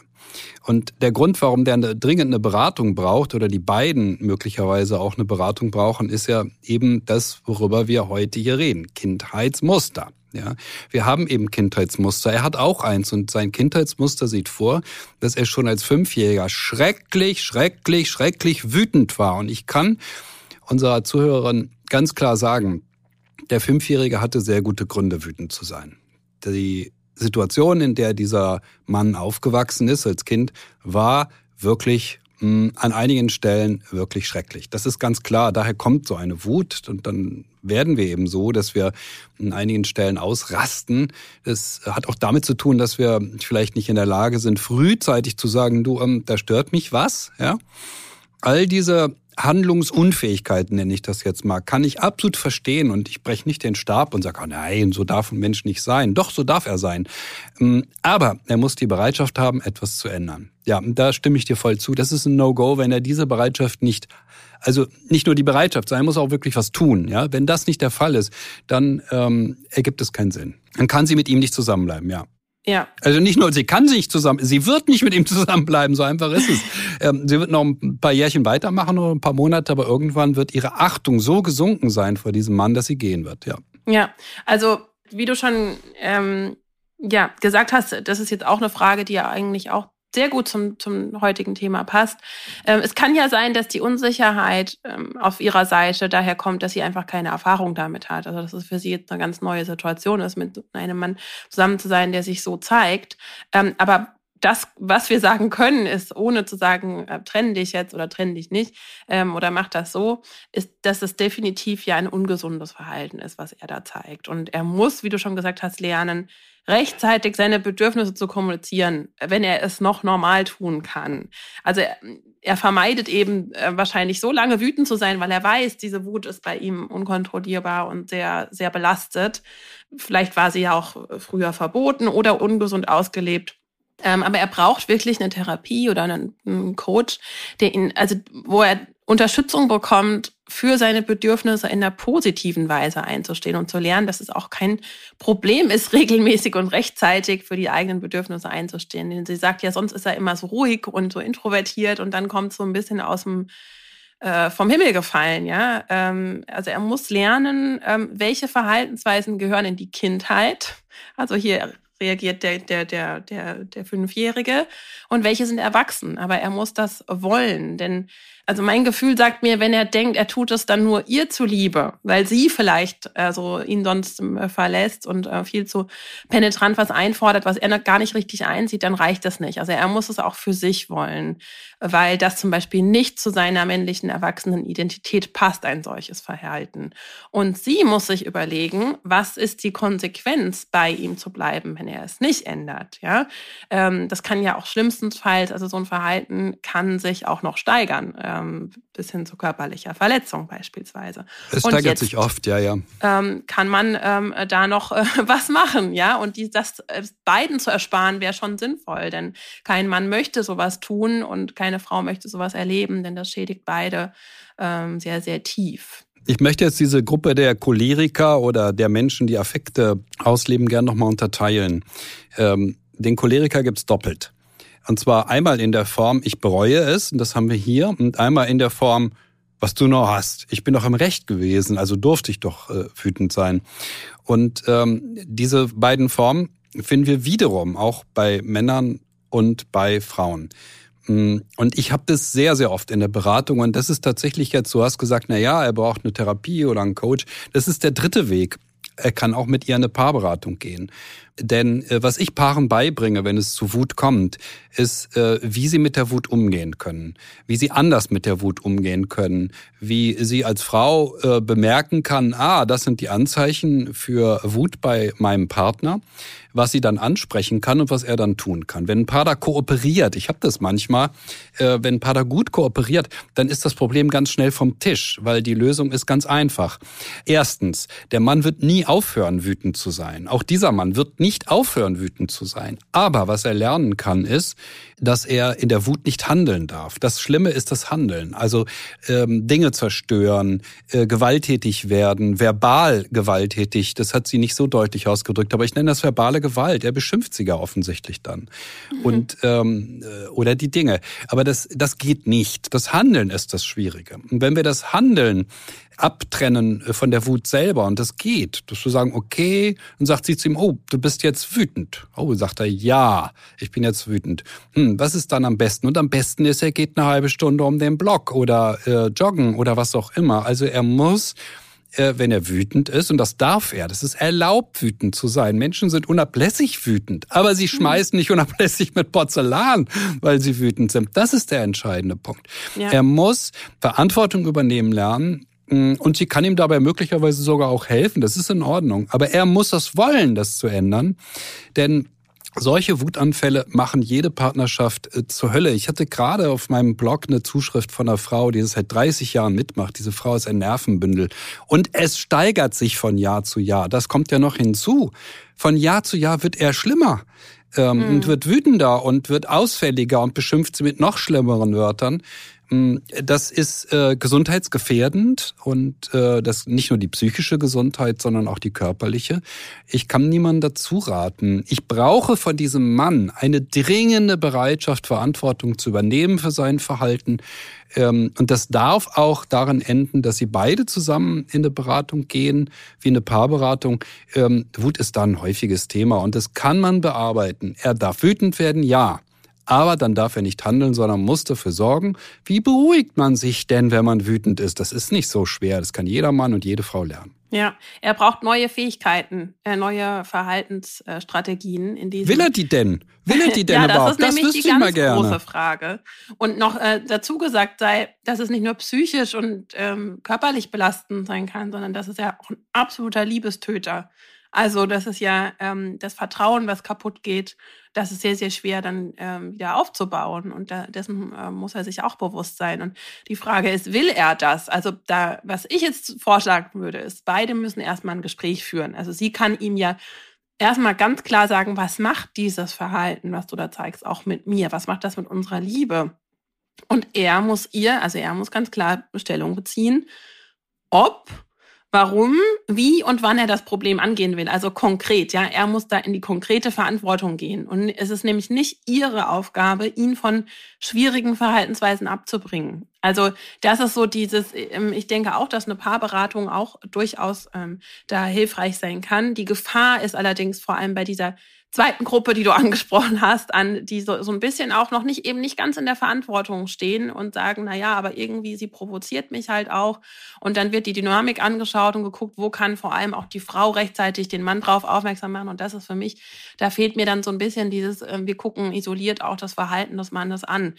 Und der Grund, warum der eine, dringend eine Beratung braucht oder die beiden möglicherweise auch eine Beratung brauchen, ist ja eben das, worüber wir heute hier reden. Kindheitsmuster. Ja, wir haben eben Kindheitsmuster. Er hat auch eins und sein Kindheitsmuster sieht vor, dass er schon als Fünfjähriger schrecklich, schrecklich, schrecklich wütend war. Und ich kann unserer Zuhörerin ganz klar sagen, der Fünfjährige hatte sehr gute Gründe, wütend zu sein. Die Situation, in der dieser Mann aufgewachsen ist als Kind, war wirklich mh, hm, an einigen Stellen wirklich schrecklich. Das ist ganz klar. Daher kommt so eine Wut und dann werden wir eben so, dass wir an einigen Stellen ausrasten. Das hat auch damit zu tun, dass wir vielleicht nicht in der Lage sind, frühzeitig zu sagen, du, ähm, da stört mich was. Ja, all diese Handlungsunfähigkeit, nenne ich das jetzt mal, kann ich absolut verstehen und ich breche nicht den Stab und sage, oh nein, so darf ein Mensch nicht sein. Doch, so darf er sein. Ähm, aber er muss die Bereitschaft haben, etwas zu ändern. Ja, da stimme ich dir voll zu. Das ist ein No-Go, wenn er diese Bereitschaft nicht, also nicht nur die Bereitschaft, sondern er muss auch wirklich was tun. Ja, wenn das nicht der Fall ist, dann ähm, ergibt es keinen Sinn. Dann kann sie mit ihm nicht zusammenbleiben. Ja. Ja. Also nicht nur, sie kann nicht zusammen, sie wird nicht mit ihm zusammenbleiben, so einfach ist es. Ähm, sie wird noch ein paar Jährchen weitermachen oder ein paar Monate, aber irgendwann wird ihre Achtung so gesunken sein vor diesem Mann, dass sie gehen wird, ja. Ja, also wie du schon ähm, ja, gesagt hast, das ist jetzt auch eine Frage, die ja eigentlich auch sehr gut zum, zum heutigen Thema passt. Ähm, es kann ja sein, dass die Unsicherheit ähm, auf ihrer Seite daher kommt, dass sie einfach keine Erfahrung damit hat. Also dass es für sie jetzt eine ganz neue Situation ist, mit einem Mann zusammen zu sein, der sich so zeigt. Ähm, aber das, was wir sagen können, ist, ohne zu sagen, äh, trenn dich jetzt oder trenn dich nicht ähm, oder mach das so, ist, dass es definitiv ja ein ungesundes Verhalten ist, was er da zeigt. Und er muss, wie du schon gesagt hast, lernen, rechtzeitig seine Bedürfnisse zu kommunizieren, wenn er es noch normal tun kann. Also er, er vermeidet eben äh, wahrscheinlich so lange wütend zu sein, weil er weiß, diese Wut ist bei ihm unkontrollierbar und sehr, sehr belastet. Vielleicht war sie ja auch früher verboten oder ungesund ausgelebt. Ähm, aber er braucht wirklich eine Therapie oder einen, einen Coach, der ihn, also wo er Unterstützung bekommt, für seine Bedürfnisse in der positiven Weise einzustehen und zu lernen, dass es auch kein Problem ist, regelmäßig und rechtzeitig für die eigenen Bedürfnisse einzustehen. Denn sie sagt ja, sonst ist er immer so ruhig und so introvertiert und dann kommt so ein bisschen aus dem äh, vom Himmel gefallen, ja. Ähm, also er muss lernen, ähm, welche Verhaltensweisen gehören in die Kindheit. Also hier reagiert der, der, der, der, der Fünfjährige und welche sind erwachsen. Aber er muss das wollen, denn also mein Gefühl sagt mir, wenn er denkt, er tut es dann nur ihr zuliebe, weil sie vielleicht also ihn sonst äh, verlässt und äh, viel zu penetrant was einfordert, was er gar nicht richtig einsieht, dann reicht das nicht. Also er muss es auch für sich wollen, weil das zum Beispiel nicht zu seiner männlichen erwachsenen Identität passt, ein solches Verhalten. Und sie muss sich überlegen, was ist die Konsequenz, bei ihm zu bleiben, wenn er es nicht ändert. Ja, ähm, das kann ja auch schlimmstenfalls, also so ein Verhalten kann sich auch noch steigern ähm, bis hin zu körperlicher Verletzung beispielsweise. Es steigert jetzt, sich oft, ja, ja. Ähm, kann man ähm, da noch äh, was machen, ja? Und die, das äh, beiden zu ersparen wäre schon sinnvoll, denn kein Mann möchte sowas tun und keine Frau möchte sowas erleben, denn das schädigt beide ähm, sehr, sehr tief. Ich möchte jetzt diese Gruppe der Choleriker oder der Menschen, die Affekte ausleben, gern nochmal unterteilen. Ähm, den Choleriker gibt's doppelt. Und zwar einmal in der Form, ich bereue es, und das haben wir hier, und einmal in der Form, was du noch hast. Ich bin doch im Recht gewesen, also durfte ich doch äh, wütend sein. Und ähm, diese beiden Formen finden wir wiederum auch bei Männern und bei Frauen. Mm, und ich habe das sehr, sehr oft in der Beratung. Und das ist tatsächlich jetzt, du hast gesagt, na ja, er braucht eine Therapie oder einen Coach. Das ist der dritte Weg. Er kann auch mit ihr eine Paarberatung gehen. Denn äh, was ich Paaren beibringe, wenn es zu Wut kommt, ist, äh, wie sie mit der Wut umgehen können, wie sie anders mit der Wut umgehen können, wie sie als Frau äh, bemerken kann, ah, das sind die Anzeichen für Wut bei meinem Partner, was sie dann ansprechen kann und was er dann tun kann. Wenn ein Paar da kooperiert, ich habe das manchmal, äh, wenn ein Paar da gut kooperiert, dann ist das Problem ganz schnell vom Tisch, weil die Lösung ist ganz einfach. Erstens, der Mann wird nie aufhören, wütend zu sein. Auch dieser Mann wird nicht aufhören, wütend zu sein. Aber was er lernen kann, ist, dass er in der Wut nicht handeln darf. Das Schlimme ist das Handeln. Also ähm, Dinge zerstören, äh, gewalttätig werden, verbal gewalttätig. Das hat sie nicht so deutlich ausgedrückt, aber ich nenne das verbale Gewalt. Er beschimpft sie ja offensichtlich dann. Mhm. Und ähm, äh, oder die Dinge. Aber das, das geht nicht. Das Handeln ist das Schwierige. Und wenn wir das Handeln abtrennen äh, von der Wut selber. Und das geht. Dass du sagen, okay, und sagt sie zu ihm, oh, du bist jetzt wütend. Oh, sagt er, ja, ich bin jetzt wütend. Hm, was ist dann am besten? Und am besten ist, er geht eine halbe Stunde um den Block oder äh, joggen oder was auch immer. Also er muss äh, wenn er wütend ist, und das darf er, das ist erlaubt, wütend zu sein. Menschen sind unablässig wütend, aber sie schmeißen nicht unablässig mit Porzellan, weil sie wütend sind. Das ist der entscheidende Punkt. Ja. Er muss Verantwortung übernehmen lernen und sie kann ihm dabei möglicherweise sogar auch helfen. Das ist in Ordnung. Aber er muss das wollen, das zu ändern. Denn solche Wutanfälle machen jede Partnerschaft äh, zur Hölle. Ich hatte gerade auf meinem Blog eine Zuschrift von einer Frau, die das seit 30 Jahren mitmacht. Diese Frau ist ein Nervenbündel. Und es steigert sich von Jahr zu Jahr. Das kommt ja noch hinzu. Von Jahr zu Jahr wird er schlimmer ähm, mhm. und wird wütender und wird ausfälliger und beschimpft sie mit noch schlimmeren Wörtern. Mm, das ist äh, gesundheitsgefährdend und äh, das nicht nur die psychische Gesundheit, sondern auch die körperliche. Ich kann niemandem dazu raten. Ich brauche von diesem Mann eine dringende Bereitschaft, Verantwortung zu übernehmen für sein Verhalten. Ähm, und das darf auch darin enden, dass sie beide zusammen in eine Beratung gehen, wie eine Paarberatung. Ähm, Wut ist da ein häufiges Thema und das kann man bearbeiten. Er darf wütend werden, ja. Aber dann darf er nicht handeln, sondern muss dafür sorgen. Wie beruhigt man sich denn, wenn man wütend ist? Das ist nicht so schwer. Das kann jeder Mann und jede Frau lernen. Ja, er braucht neue Fähigkeiten, äh, neue Verhaltensstrategien. In diesem Will er die denn? Will er die denn ja, überhaupt? Das ist nämlich die ganz große Frage. Und noch äh, dazu gesagt sei, dass es nicht nur psychisch und ähm, körperlich belastend sein kann, sondern dass es ja auch ein absoluter Liebestöter also das ist ja ähm, das Vertrauen, was kaputt geht, das ist sehr, sehr schwer dann ähm, wieder aufzubauen. Und da, dessen äh, muss er sich auch bewusst sein. Und die Frage ist, will er das? Also da, was ich jetzt vorschlagen würde, ist, beide müssen erstmal ein Gespräch führen. Also sie kann ihm ja erstmal ganz klar sagen, was macht dieses Verhalten, was du da zeigst, auch mit mir? Was macht das mit unserer Liebe? Und er muss ihr, also er muss ganz klar Stellung beziehen, ob warum, wie und wann er das Problem angehen will. Also konkret, ja, er muss da in die konkrete Verantwortung gehen. Und es ist nämlich nicht ihre Aufgabe, ihn von schwierigen Verhaltensweisen abzubringen. Also das ist so dieses, ähm, ich denke auch, dass eine Paarberatung auch durchaus ähm, da hilfreich sein kann. Die Gefahr ist allerdings vor allem bei dieser zweiten Gruppe, die du angesprochen hast, an die so, so ein bisschen auch noch nicht eben nicht ganz in der Verantwortung stehen und sagen, na ja, aber irgendwie sie provoziert mich halt auch. Und dann wird die Dynamik angeschaut und geguckt, wo kann vor allem auch die Frau rechtzeitig den Mann drauf aufmerksam machen. Und das ist für mich, da fehlt mir dann so ein bisschen dieses, äh, wir gucken isoliert auch das Verhalten des Mannes an.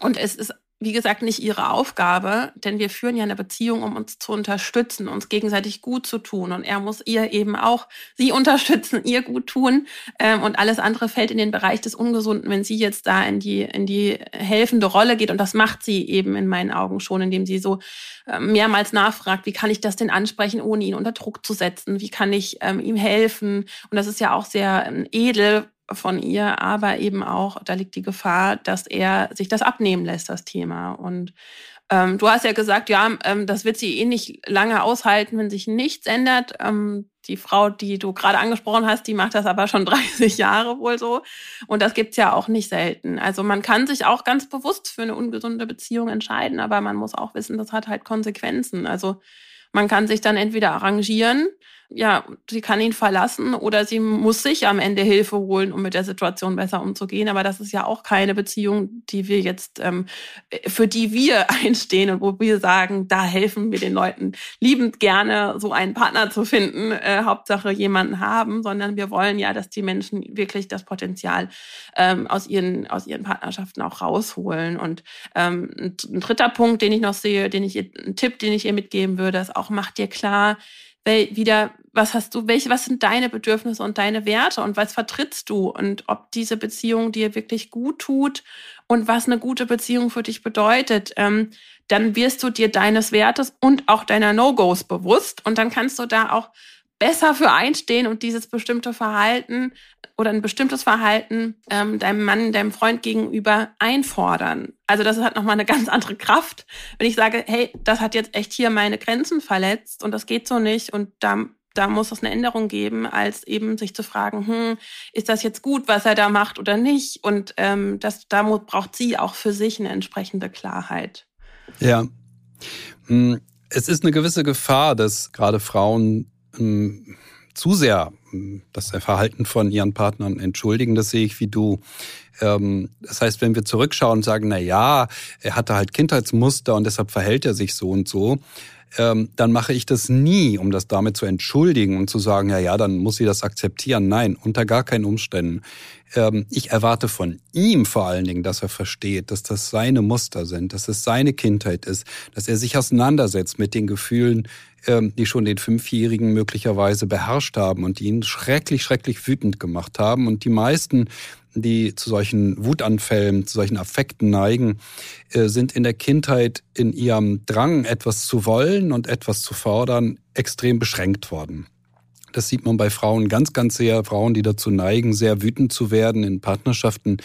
Und es ist wie gesagt, nicht ihre Aufgabe, denn wir führen ja eine Beziehung, um uns zu unterstützen, uns gegenseitig gut zu tun. Und er muss ihr eben auch sie unterstützen, ihr gut tun. Ähm, und alles andere fällt in den Bereich des Ungesunden, wenn sie jetzt da in die, in die helfende Rolle geht. Und das macht sie eben in meinen Augen schon, indem sie so ähm, mehrmals nachfragt, wie kann ich das denn ansprechen, ohne ihn unter Druck zu setzen? Wie kann ich ähm, ihm helfen? Und das ist ja auch sehr edel, von ihr, aber eben auch, da liegt die Gefahr, dass er sich das abnehmen lässt, das Thema. Und ähm, du hast ja gesagt, ja, ähm, das wird sie eh nicht lange aushalten, wenn sich nichts ändert. Ähm, die Frau, die du gerade angesprochen hast, die macht das aber schon 30 Jahre wohl so. Und das gibt's ja auch nicht selten. Also man kann sich auch ganz bewusst für eine ungesunde Beziehung entscheiden, aber man muss auch wissen, das hat halt Konsequenzen. Also man kann sich dann entweder arrangieren, ja, sie kann ihn verlassen oder sie muss sich am Ende Hilfe holen, um mit der Situation besser umzugehen. Aber das ist ja auch keine Beziehung, die wir jetzt, ähm, für die wir einstehen und wo wir sagen, da helfen wir den Leuten liebend gerne, so einen Partner zu finden, äh, Hauptsache jemanden haben, sondern wir wollen ja, dass die Menschen wirklich das Potenzial ähm, aus ihren aus ihren Partnerschaften auch rausholen. Und ähm, ein, dritter Punkt, den ich noch sehe, den ich ein Tipp, den ich ihr mitgeben würde, ist auch, mach dir klar, wieder, was hast du, welche, was sind deine Bedürfnisse und deine Werte und was vertrittst du? Und ob diese Beziehung dir wirklich gut tut und was eine gute Beziehung für dich bedeutet, ähm, dann wirst du dir deines Wertes und auch deiner No-Gos bewusst und dann kannst du da auch besser für einstehen und dieses bestimmte Verhalten oder ein bestimmtes Verhalten ähm, deinem Mann, deinem Freund gegenüber einfordern. Also das hat nochmal eine ganz andere Kraft, wenn ich sage, hey, das hat jetzt echt hier meine Grenzen verletzt und das geht so nicht und da da muss es eine Änderung geben, als eben sich zu fragen, hm, ist das jetzt gut, was er da macht oder nicht? Und ähm, das, da braucht sie auch für sich eine entsprechende Klarheit. Ja. Hm, es ist eine gewisse Gefahr, dass gerade Frauen ähm, zu sehr ähm, das Verhalten von ihren Partnern entschuldigen. Das sehe ich wie du. Ähm, das heißt, wenn wir zurückschauen und sagen, na ja, er hatte halt Kindheitsmuster und deshalb verhält er sich so und so, dann mache ich das nie, um das damit zu entschuldigen und zu sagen, ja, ja, dann muss sie das akzeptieren. Nein, unter gar keinen Umständen. Ich erwarte von ihm vor allen Dingen, dass er versteht, dass das seine Muster sind, dass es seine Kindheit ist, dass er sich auseinandersetzt mit den Gefühlen, die schon den Fünfjährigen möglicherweise beherrscht haben und die ihn schrecklich, schrecklich wütend gemacht haben. Und die meisten die zu solchen Wutanfällen, zu solchen Affekten neigen, äh, sind in der Kindheit in ihrem Drang, etwas zu wollen und etwas zu fordern, extrem beschränkt worden. Das sieht man bei Frauen ganz, ganz sehr. Frauen, die dazu neigen, sehr wütend zu werden in Partnerschaften,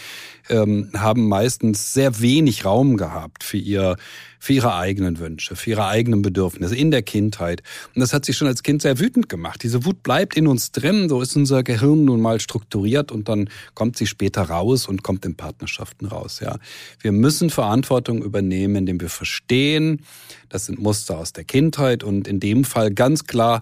ähm, haben meistens sehr wenig Raum gehabt für ihr, für ihre eigenen Wünsche, für ihre eigenen Bedürfnisse in der Kindheit. Und das hat sich schon als Kind sehr wütend gemacht. Diese Wut bleibt in uns drin. So ist unser Gehirn nun mal strukturiert und dann kommt sie später raus und kommt in Partnerschaften raus. Ja, wir müssen Verantwortung übernehmen, indem wir verstehen, das sind Muster aus der Kindheit und in dem Fall ganz klar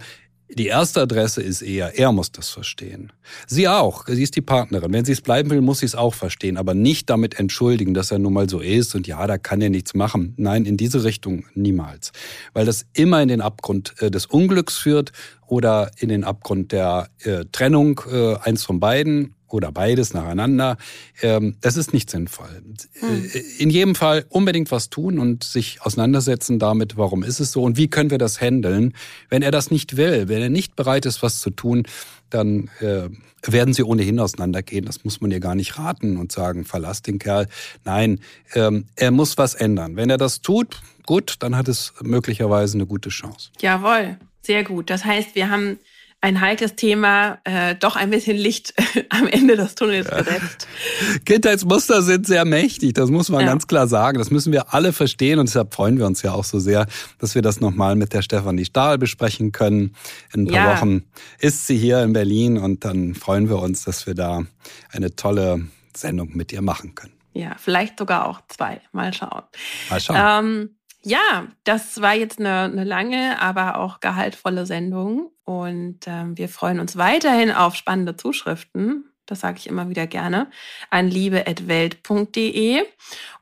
die erste Adresse ist eher, er muss das verstehen. Sie auch, sie ist die Partnerin. Wenn sie es bleiben will, muss sie es auch verstehen, aber nicht damit entschuldigen, dass er nun mal so ist und ja, da kann er nichts machen. Nein, in diese Richtung niemals. Weil das immer in den Abgrund äh, des Unglücks führt oder in den Abgrund der äh, Trennung, äh, eins von beiden oder beides nacheinander. Ähm, das ist nicht sinnvoll. Hm. In jedem Fall unbedingt was tun und sich auseinandersetzen damit, warum ist es so und wie können wir das handeln. Wenn er das nicht will, wenn er nicht bereit ist, was zu tun, dann äh, werden sie ohnehin auseinandergehen. Das muss man ihr gar nicht raten und sagen, verlass den Kerl. Nein, ähm, er muss was ändern. Wenn er das tut, gut, dann hat es möglicherweise eine gute Chance. Jawohl, sehr gut. Das heißt, wir haben ein heikles Thema äh, doch ein bisschen Licht am Ende des Tunnels gesetzt. Kindheitsmuster sind sehr mächtig, das muss man ja. ganz klar sagen. Das müssen wir alle verstehen und deshalb freuen wir uns ja auch so sehr, dass wir das nochmal mit der Stefanie Stahl besprechen können. In ein paar ja. Wochen ist sie hier in Berlin und dann freuen wir uns, dass wir da eine tolle Sendung mit ihr machen können. Ja, vielleicht sogar auch zwei. Mal schauen. Mal schauen. Ähm, ja, das war jetzt eine, eine lange, aber auch gehaltvolle Sendung. Und ähm, wir freuen uns weiterhin auf spannende Zuschriften. Das sage ich immer wieder gerne. An liebe.welt.de.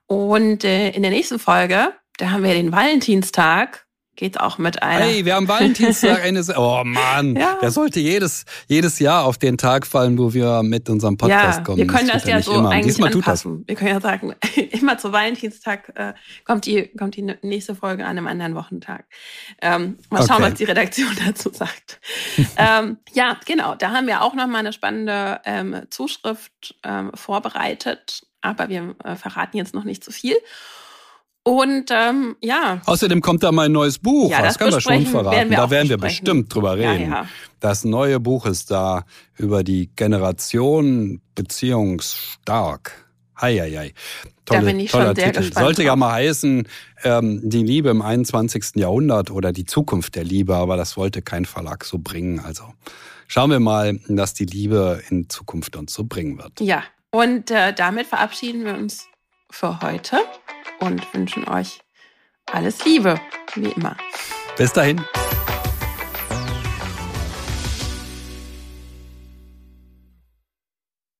Und äh, in der nächsten Folge, da haben wir den Valentinstag geht auch mit einer. Hey, wir haben Valentinstag eine. Oh Mann, ja. der sollte jedes jedes Jahr auf den Tag fallen, wo wir mit unserem Podcast ja, kommen. Wir können das, das ja so immer. eigentlich Diesmal anpassen. Wir können ja sagen, immer zu Valentinstag äh, kommt die kommt die nächste Folge an einem anderen Wochentag. Ähm, mal schauen, okay. was die Redaktion dazu sagt. ähm, ja, genau. Da haben wir auch noch mal eine spannende ähm, Zuschrift ähm, vorbereitet, aber wir äh, verraten jetzt noch nicht zu viel. Und ähm, ja. Außerdem kommt da mein neues Buch. Ja, das, das können wir schon verraten. Werden da werden wir bestimmt drüber reden. Ja, ja. Das neue Buch ist da über die Generation Beziehungsstark. Heieiei. Tolle, da bin ich toller schon sehr Titel. gespannt. Sollte ja mal heißen, ähm, die Liebe im 21. Jahrhundert oder die Zukunft der Liebe, aber das wollte kein Verlag so bringen. Also schauen wir mal, dass die Liebe in Zukunft uns so bringen wird. Ja, und äh, damit verabschieden wir uns für heute und wünschen euch alles Liebe, wie immer. Bis dahin.